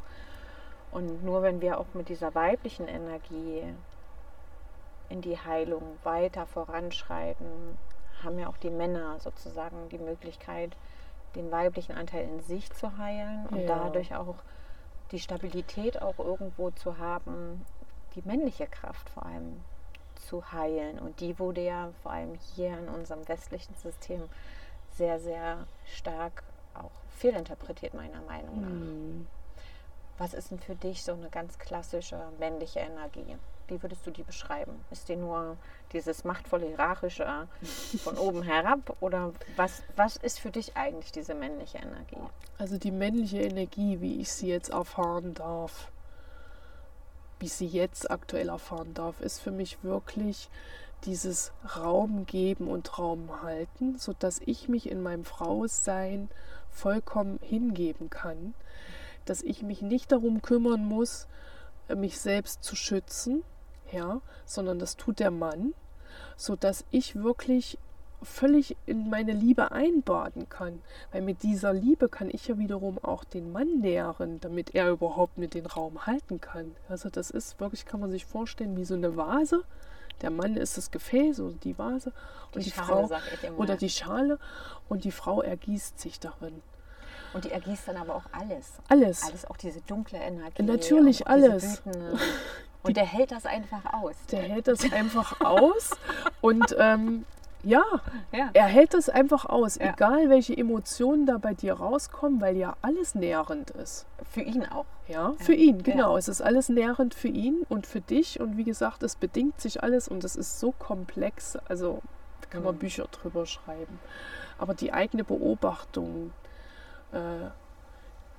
[SPEAKER 1] Und nur wenn wir auch mit dieser weiblichen Energie in die Heilung weiter voranschreiten, haben ja auch die Männer sozusagen die Möglichkeit, den weiblichen Anteil in sich zu heilen und ja. dadurch auch die Stabilität auch irgendwo zu haben, die männliche Kraft vor allem zu heilen. Und die wurde ja vor allem hier in unserem westlichen System sehr, sehr stark auch fehlinterpretiert, meiner Meinung nach. Mhm. Was ist denn für dich so eine ganz klassische männliche Energie? Wie würdest du die beschreiben? Ist die nur dieses machtvolle Hierarchische von oben herab oder was, was ist für dich eigentlich diese männliche Energie?
[SPEAKER 3] Also die männliche Energie, wie ich sie jetzt erfahren darf, wie sie jetzt aktuell erfahren darf, ist für mich wirklich dieses Raum geben und Raum halten, sodass ich mich in meinem Frausein vollkommen hingeben kann, dass ich mich nicht darum kümmern muss, mich selbst zu schützen, ja, sondern das tut der Mann, sodass ich wirklich völlig in meine Liebe einbaden kann. Weil mit dieser Liebe kann ich ja wiederum auch den Mann nähren, damit er überhaupt mit den Raum halten kann. Also das ist wirklich, kann man sich vorstellen, wie so eine Vase. Der Mann ist das Gefäß oder die Vase und die, die Schale, Frau oder die Schale und die Frau ergießt sich darin.
[SPEAKER 1] Und die ergießt dann aber auch alles.
[SPEAKER 3] Alles.
[SPEAKER 1] Alles, auch diese dunkle Energie.
[SPEAKER 3] Natürlich alles.
[SPEAKER 1] Und der hält das einfach aus.
[SPEAKER 3] Der hält das einfach aus. Und ähm, ja, ja, er hält das einfach aus, ja. egal welche Emotionen da bei dir rauskommen, weil ja alles nährend ist.
[SPEAKER 1] Für ihn auch.
[SPEAKER 3] Ja, für ihn, genau. Es ist alles nährend für ihn und für dich. Und wie gesagt, es bedingt sich alles und es ist so komplex. Also da kann man mhm. Bücher drüber schreiben. Aber die eigene Beobachtung äh,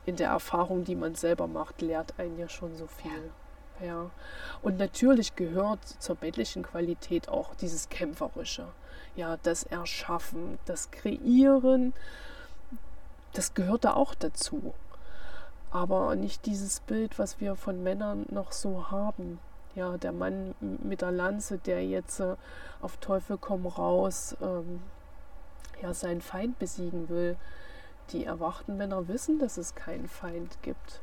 [SPEAKER 3] in der Erfahrung, die man selber macht, lehrt einen ja schon so viel. Ja. Und natürlich gehört zur männlichen Qualität auch dieses Kämpferische. Ja, das Erschaffen, das Kreieren, das gehört da auch dazu. Aber nicht dieses Bild, was wir von Männern noch so haben. Ja, der Mann mit der Lanze, der jetzt äh, auf Teufel komm raus ähm, ja, seinen Feind besiegen will. Die erwachten Männer wissen, dass es keinen Feind gibt.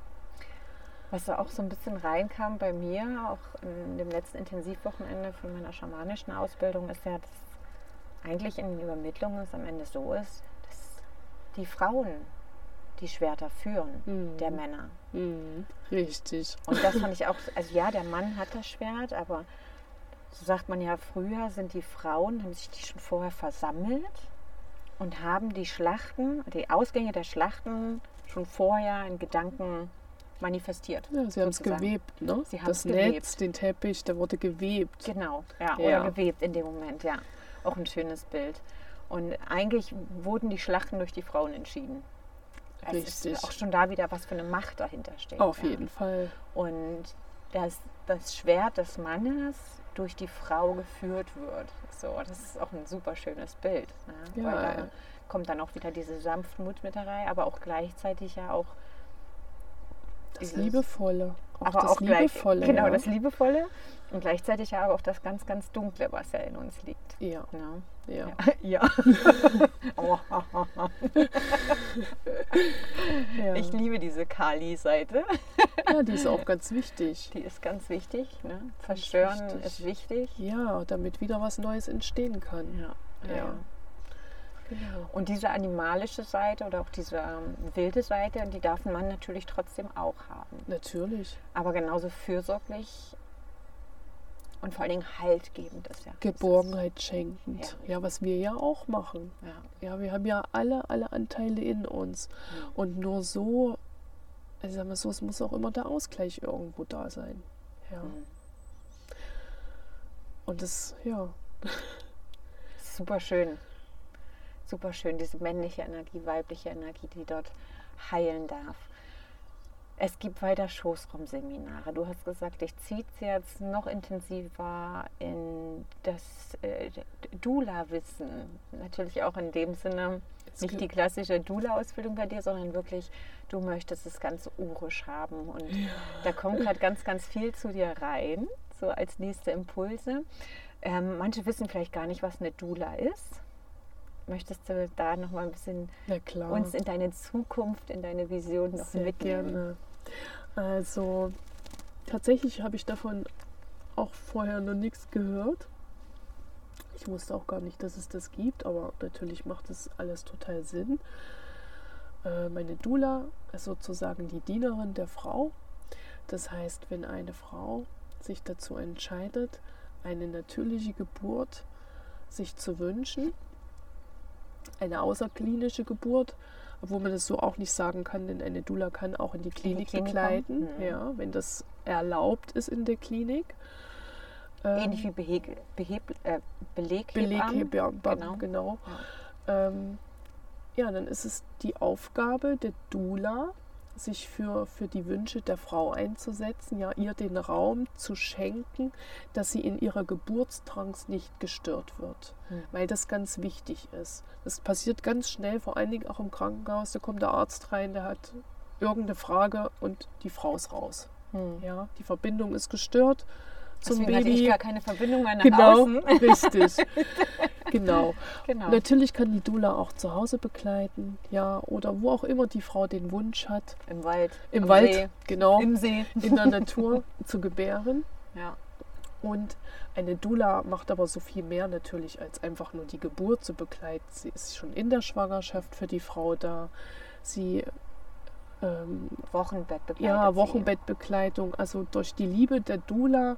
[SPEAKER 1] Was da auch so ein bisschen reinkam bei mir, auch in dem letzten Intensivwochenende von meiner schamanischen Ausbildung, ist ja, dass eigentlich in den Übermittlungen es am Ende so ist, dass die Frauen die Schwerter führen, mhm. der Männer.
[SPEAKER 3] Mhm. Richtig.
[SPEAKER 1] Und das fand ich auch, also ja, der Mann hat das Schwert, aber so sagt man ja, früher sind die Frauen, haben sich die schon vorher versammelt und haben die Schlachten, die Ausgänge der Schlachten schon vorher in Gedanken manifestiert.
[SPEAKER 3] Ja, sie haben es gewebt, ne? Sie das gewebt. Netz, den Teppich, der wurde gewebt.
[SPEAKER 1] Genau, ja, ja, oder gewebt in dem Moment, ja. Auch ein schönes Bild. Und eigentlich wurden die Schlachten durch die Frauen entschieden. Es Richtig. ist auch schon da wieder, was für eine Macht dahinter steht.
[SPEAKER 3] Auf ja. jeden Fall.
[SPEAKER 1] Und das, das Schwert des Mannes durch die Frau geführt wird. So, das ist auch ein super schönes Bild. Ne? Ja, Weil da kommt dann auch wieder diese Sanftmut mit rein, aber auch gleichzeitig ja auch
[SPEAKER 3] das Liebevolle.
[SPEAKER 1] Auch aber das auch Liebevolle. Gleich, genau, ja. das Liebevolle und gleichzeitig aber auch das ganz, ganz Dunkle, was ja in uns liegt.
[SPEAKER 3] Ja.
[SPEAKER 1] Ja.
[SPEAKER 3] Ja.
[SPEAKER 1] ja. Kali-Seite.
[SPEAKER 3] Ja, die ist auch ganz wichtig.
[SPEAKER 1] Die ist ganz wichtig. Ne? Verstören
[SPEAKER 3] wichtig.
[SPEAKER 1] ist wichtig.
[SPEAKER 3] Ja, damit wieder was Neues entstehen kann.
[SPEAKER 1] Ja.
[SPEAKER 3] Ja. Genau.
[SPEAKER 1] Und diese animalische Seite oder auch diese ähm, wilde Seite, die darf Mann natürlich trotzdem auch haben.
[SPEAKER 3] Natürlich.
[SPEAKER 1] Aber genauso fürsorglich und vor allen Dingen haltgebend ist ja.
[SPEAKER 3] Geborgenheit schenkend.
[SPEAKER 1] Ja.
[SPEAKER 3] Ja. was wir ja auch machen.
[SPEAKER 1] Ja.
[SPEAKER 3] Ja, wir haben ja alle, alle Anteile in uns. Und nur so, also sagen wir so, es muss auch immer der Ausgleich irgendwo da sein. Ja.
[SPEAKER 1] Mhm.
[SPEAKER 3] Und das, ja,
[SPEAKER 1] Super schön. Super schön, diese männliche Energie, weibliche Energie, die dort heilen darf. Es gibt weiter Schoßraumseminare. Du hast gesagt, ich ziehe es jetzt noch intensiver in das äh, Dula-Wissen. Natürlich auch in dem Sinne,
[SPEAKER 3] Es
[SPEAKER 1] nicht die klassische Dula-Ausbildung bei dir, sondern wirklich, du möchtest das Ganze urisch haben. Und da kommt gerade ganz, ganz viel zu dir rein, so als nächste Impulse. Ähm, manche wissen vielleicht gar nicht, was eine Dula ist. Möchtest du da noch mal ein bisschen uns in deine Zukunft, in deine Vision noch
[SPEAKER 3] Sehr
[SPEAKER 1] mitnehmen?
[SPEAKER 3] gerne. Also tatsächlich habe ich davon auch vorher noch nichts gehört. Ich wusste auch gar nicht, dass es das gibt, aber natürlich macht es alles total Sinn. Äh, meine Dula ist sozusagen die Dienerin der Frau. Das heißt, wenn eine Frau sich dazu entscheidet, eine natürliche Geburt sich zu wünschen, eine außerklinische Geburt, obwohl man das so auch nicht sagen kann, denn eine Dula kann auch in die Klinik,
[SPEAKER 1] Klinik
[SPEAKER 3] begleiten?
[SPEAKER 1] Mhm.
[SPEAKER 3] ja, wenn das erlaubt ist in der Klinik.
[SPEAKER 1] Ähnlich wie Beheg, Beheb, äh, Beleghebammen.
[SPEAKER 3] Beleghebammen,
[SPEAKER 1] Genau.
[SPEAKER 3] genau. Ähm, ja, dann ist es die Aufgabe der Dula, sich für, für die Wünsche der Frau einzusetzen, ja, ihr den Raum zu schenken, dass sie in ihrer Geburtstrance nicht gestört wird,
[SPEAKER 1] Hm.
[SPEAKER 3] weil das ganz wichtig ist. Das passiert ganz schnell, vor allen Dingen auch im Krankenhaus. Da kommt der Arzt rein, der hat irgendeine Frage und die Frau ist raus.
[SPEAKER 1] Hm.
[SPEAKER 3] Ja, die Verbindung ist gestört zum
[SPEAKER 1] Deswegen hatte
[SPEAKER 3] Baby.
[SPEAKER 1] ich gar keine Verbindung mehr nach
[SPEAKER 3] Genau,
[SPEAKER 1] außen.
[SPEAKER 3] richtig. genau.
[SPEAKER 1] Genau.
[SPEAKER 3] Natürlich kann die Dula auch zu Hause begleiten, ja, oder wo auch immer die Frau den Wunsch hat,
[SPEAKER 1] Im Wald.
[SPEAKER 3] im Wald,
[SPEAKER 1] See,
[SPEAKER 3] genau,
[SPEAKER 1] Im See.
[SPEAKER 3] in der Natur zu gebären.
[SPEAKER 1] Ja.
[SPEAKER 3] Und eine Dula macht aber so viel mehr natürlich, als einfach nur die Geburt zu begleiten. Sie ist schon in der Schwangerschaft für die Frau da. Sie ähm,
[SPEAKER 1] Wochenbett begleitet
[SPEAKER 3] ja. Wochenbettbegleitung. Also durch die Liebe der Dula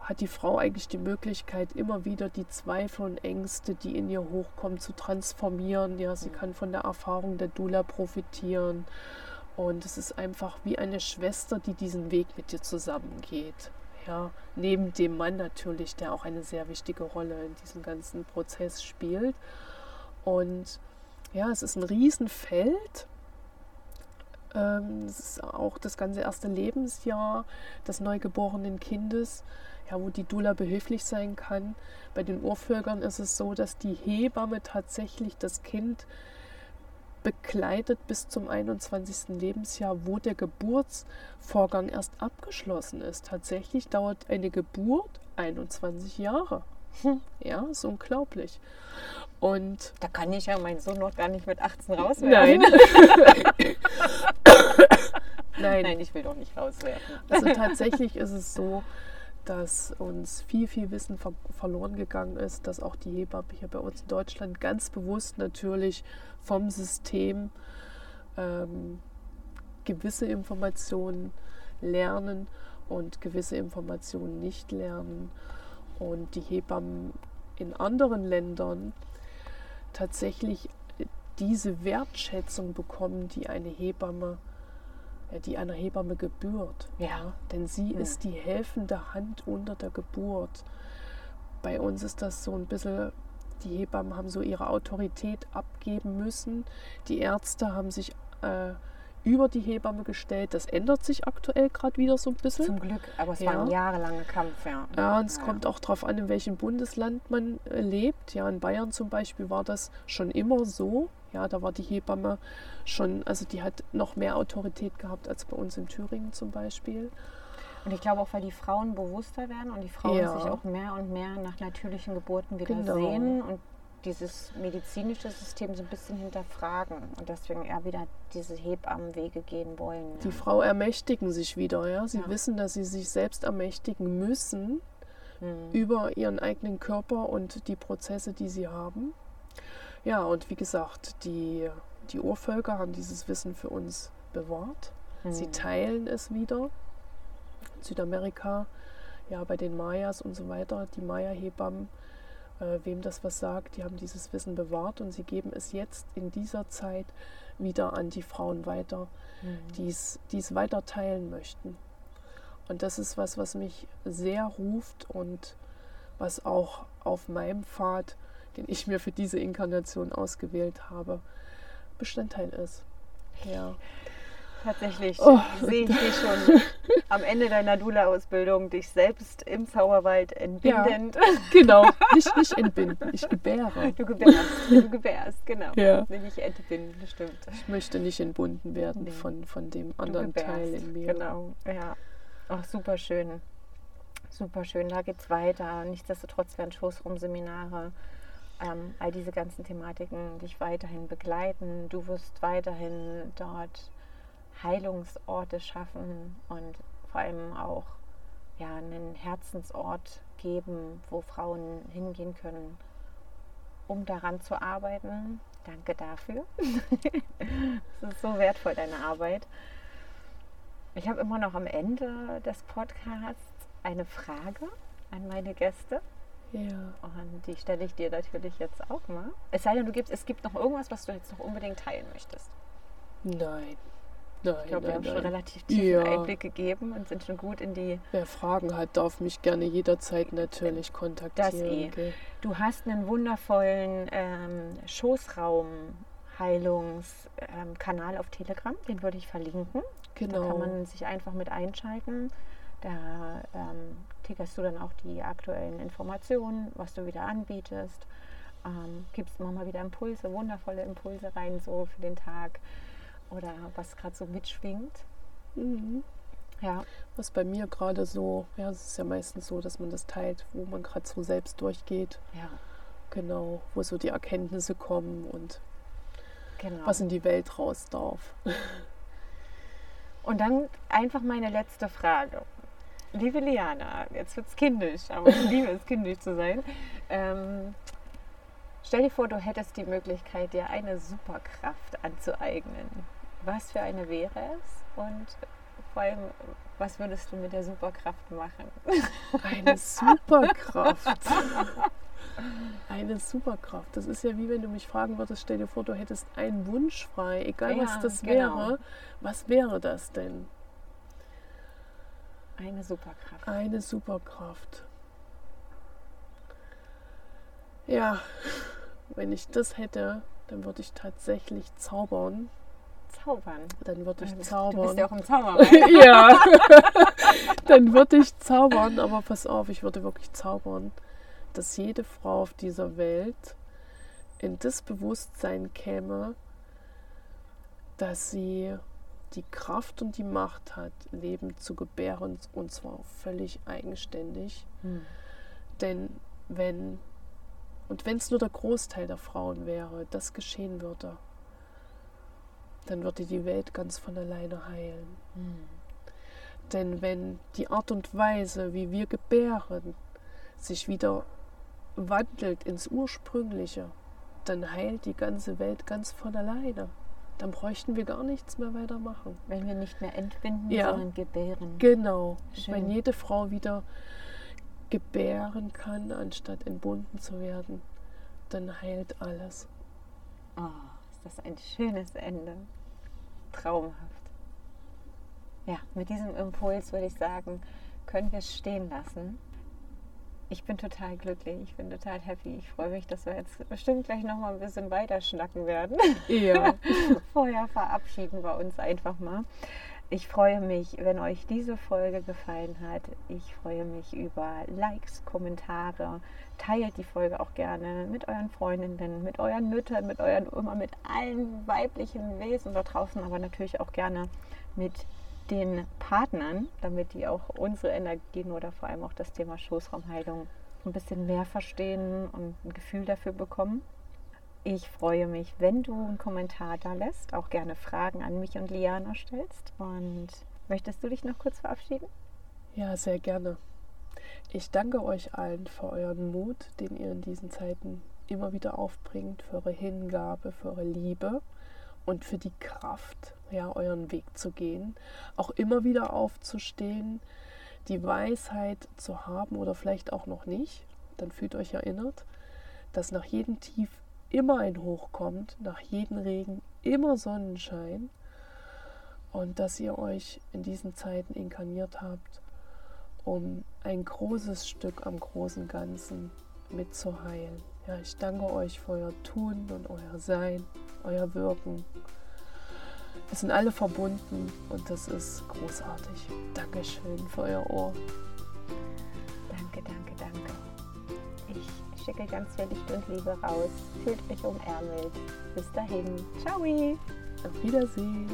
[SPEAKER 3] hat die Frau eigentlich die Möglichkeit, immer wieder die Zweifel und Ängste, die in ihr hochkommen, zu transformieren. Ja, sie
[SPEAKER 1] Mhm.
[SPEAKER 3] kann von der Erfahrung der Dula profitieren. Und es ist einfach wie eine Schwester, die diesen Weg mit dir zusammengeht. Ja, neben dem Mann natürlich, der auch eine sehr wichtige Rolle in diesem ganzen Prozess spielt. Und ja, es ist ein Riesenfeld. Ähm, ist auch das ganze erste Lebensjahr des neugeborenen Kindes, ja, wo die Dula behilflich sein kann. Bei den Urvölkern ist es so, dass die Hebamme tatsächlich das Kind begleitet bis zum 21. Lebensjahr, wo der Geburtsvorgang erst abgeschlossen ist. Tatsächlich dauert eine Geburt 21 Jahre.
[SPEAKER 1] Hm.
[SPEAKER 3] Ja, ist unglaublich. Und
[SPEAKER 1] Da kann ich ja meinen Sohn noch gar nicht mit 18 rauswerfen.
[SPEAKER 3] nein. nein.
[SPEAKER 1] Nein, ich will doch nicht rauswerfen.
[SPEAKER 3] Also tatsächlich ist es so, dass uns viel, viel Wissen ver verloren gegangen ist, dass auch die Hebammen hier bei uns in Deutschland ganz bewusst natürlich vom System ähm, gewisse Informationen lernen und gewisse Informationen nicht lernen. Und die Hebammen in anderen Ländern tatsächlich diese Wertschätzung bekommen, die eine Hebamme die einer Hebamme gebührt.
[SPEAKER 1] Ja.
[SPEAKER 3] Denn sie
[SPEAKER 1] Hm.
[SPEAKER 3] ist die helfende Hand unter der Geburt. Bei uns ist das so ein bisschen, die Hebammen haben so ihre Autorität abgeben müssen. Die Ärzte haben sich äh, über die Hebamme gestellt. Das ändert sich aktuell gerade wieder so ein bisschen.
[SPEAKER 1] Zum Glück, aber es
[SPEAKER 3] Ja.
[SPEAKER 1] war ein jahrelanger Kampf, ja.
[SPEAKER 3] Ja, und es
[SPEAKER 1] Ja.
[SPEAKER 3] kommt auch darauf an, in welchem Bundesland man äh, lebt. Ja, in Bayern zum Beispiel war das schon immer so. Ja, da war die Hebamme schon, also die hat noch mehr Autorität gehabt als bei uns in Thüringen zum Beispiel.
[SPEAKER 1] Und ich glaube auch, weil die Frauen bewusster werden und die Frauen
[SPEAKER 3] Ja.
[SPEAKER 1] sich auch mehr und mehr nach natürlichen Geburten wieder
[SPEAKER 3] Genau.
[SPEAKER 1] sehen und dieses medizinische System so ein bisschen hinterfragen und deswegen eher wieder diese Hebammenwege gehen wollen.
[SPEAKER 3] Die Frau ermächtigen sich wieder, ja. Sie ja. wissen, dass sie sich selbst ermächtigen müssen mhm. über ihren eigenen Körper und die Prozesse, die sie haben. Ja, und wie gesagt, die, die Urvölker haben dieses Wissen für uns bewahrt. Mhm. Sie teilen es wieder. Südamerika, ja, bei den Mayas und so weiter, die Maya-Hebammen äh, wem das was sagt, die haben dieses Wissen bewahrt und sie geben es jetzt in dieser Zeit wieder an die Frauen weiter, mhm. die es weiter teilen möchten. Und das ist was, was mich sehr ruft und was auch auf meinem Pfad, den ich mir für diese Inkarnation ausgewählt habe, Bestandteil ist. Ja.
[SPEAKER 1] Tatsächlich oh. sehe ich dich schon am Ende deiner Dula-Ausbildung, dich selbst im Zauberwald entbindend. Ja,
[SPEAKER 3] genau, nicht, nicht entbinden, ich gebäre.
[SPEAKER 1] Du gebärst, du gebärst, genau. Ja. Nicht entbinden, stimmt.
[SPEAKER 3] Ich möchte nicht entbunden werden nee. von, von dem anderen Teil in mir.
[SPEAKER 1] Genau, ja. Ach, super schön. Super schön, da geht's weiter. Nichtsdestotrotz werden Schoßraumseminare ähm, all diese ganzen Thematiken dich weiterhin begleiten. Du wirst weiterhin dort Heilungsorte schaffen und vor allem auch ja, einen Herzensort geben, wo Frauen hingehen können, um daran zu arbeiten. Danke dafür. Es ist so wertvoll, deine Arbeit. Ich habe immer noch am Ende des Podcasts eine Frage an meine Gäste.
[SPEAKER 3] Ja.
[SPEAKER 1] Und die stelle ich dir natürlich jetzt auch mal. Es sei denn, du gibst, es gibt noch irgendwas, was du jetzt noch unbedingt teilen möchtest.
[SPEAKER 3] Nein.
[SPEAKER 1] Nein, ich glaube, wir haben nein. schon relativ tiefen ja. Einblick gegeben und sind schon gut in die.
[SPEAKER 3] Wer Fragen hat, darf mich gerne jederzeit natürlich kontaktieren. Das eh.
[SPEAKER 1] Okay. Du hast einen wundervollen ähm, Schoßraum-Heilungskanal ähm, auf Telegram, den würde ich verlinken. Genau. Da kann man sich einfach mit einschalten. Da ähm, tickerst du dann auch die aktuellen Informationen, was du wieder anbietest. Ähm, gibst immer mal wieder Impulse, wundervolle Impulse rein, so für den Tag oder was gerade so mitschwingt.
[SPEAKER 3] Mhm. Ja. Was bei mir gerade so, ja, es ist ja meistens so, dass man das teilt, wo man gerade so selbst durchgeht.
[SPEAKER 1] Ja.
[SPEAKER 3] Genau, wo so die Erkenntnisse kommen und genau. was in die Welt raus darf.
[SPEAKER 1] Und dann einfach meine letzte Frage. Liebe Liana, jetzt wird es kindisch, aber ich liebe es, kindisch zu sein. Ähm, stell dir vor, du hättest die Möglichkeit, dir eine Superkraft anzueignen was für eine wäre es und vor allem, was würdest du mit der Superkraft machen?
[SPEAKER 3] Eine Superkraft. Eine Superkraft. Das ist ja wie wenn du mich fragen würdest, stell dir vor, du hättest einen Wunsch frei, egal ja, was das genau. wäre. Was wäre das denn?
[SPEAKER 1] Eine Superkraft.
[SPEAKER 3] Eine Superkraft. Ja, wenn ich das hätte, dann würde ich tatsächlich zaubern
[SPEAKER 1] zaubern.
[SPEAKER 3] Dann würde ich zaubern. Du
[SPEAKER 1] bist ja auch im Zauberer.
[SPEAKER 3] ja. Dann würde ich zaubern, aber pass auf, ich würde wirklich zaubern, dass jede Frau auf dieser Welt in das Bewusstsein käme, dass sie die Kraft und die Macht hat, Leben zu gebären und zwar völlig eigenständig. Hm. Denn wenn, und wenn es nur der Großteil der Frauen wäre, das geschehen würde, dann würde die Welt ganz von alleine heilen. Mhm. Denn wenn die Art und Weise, wie wir gebären, sich wieder wandelt ins Ursprüngliche, dann heilt die ganze Welt ganz von alleine. Dann bräuchten wir gar nichts mehr weitermachen.
[SPEAKER 1] Wenn wir nicht mehr entbinden, ja, sondern gebären.
[SPEAKER 3] Genau. Schön. Wenn jede Frau wieder gebären kann, anstatt entbunden zu werden, dann heilt alles.
[SPEAKER 1] Oh, ist das ein schönes Ende traumhaft. Ja, mit diesem Impuls würde ich sagen, können wir es stehen lassen. Ich bin total glücklich, ich bin total happy. Ich freue mich, dass wir jetzt bestimmt gleich noch mal ein bisschen weiter schnacken werden.
[SPEAKER 3] Ja.
[SPEAKER 1] Vorher verabschieden wir uns einfach mal. Ich freue mich, wenn euch diese Folge gefallen hat. Ich freue mich über Likes, Kommentare. Teilt die Folge auch gerne mit euren Freundinnen, mit euren Müttern, mit euren immer mit allen weiblichen Wesen da draußen, aber natürlich auch gerne mit den Partnern, damit die auch unsere Energien oder vor allem auch das Thema Schoßraumheilung ein bisschen mehr verstehen und ein Gefühl dafür bekommen. Ich freue mich, wenn du einen Kommentar da lässt, auch gerne Fragen an mich und Liana stellst. Und möchtest du dich noch kurz verabschieden?
[SPEAKER 3] Ja, sehr gerne. Ich danke euch allen für euren Mut, den ihr in diesen Zeiten immer wieder aufbringt, für eure Hingabe, für eure Liebe und für die Kraft, ja, euren Weg zu gehen, auch immer wieder aufzustehen, die Weisheit zu haben oder vielleicht auch noch nicht, dann fühlt euch erinnert, dass nach jedem Tief immer ein Hoch kommt, nach jedem Regen immer Sonnenschein und dass ihr euch in diesen Zeiten inkarniert habt, um ein großes Stück am großen Ganzen mitzuheilen. Ja, ich danke euch für euer Tun und euer Sein, euer Wirken. Wir sind alle verbunden und das ist großartig. Dankeschön für euer Ohr.
[SPEAKER 1] Danke, danke, danke. Schicke ganz viel Licht und Liebe raus. Fühlt euch umärmelt. Bis dahin. Ciao.
[SPEAKER 3] Auf Wiedersehen.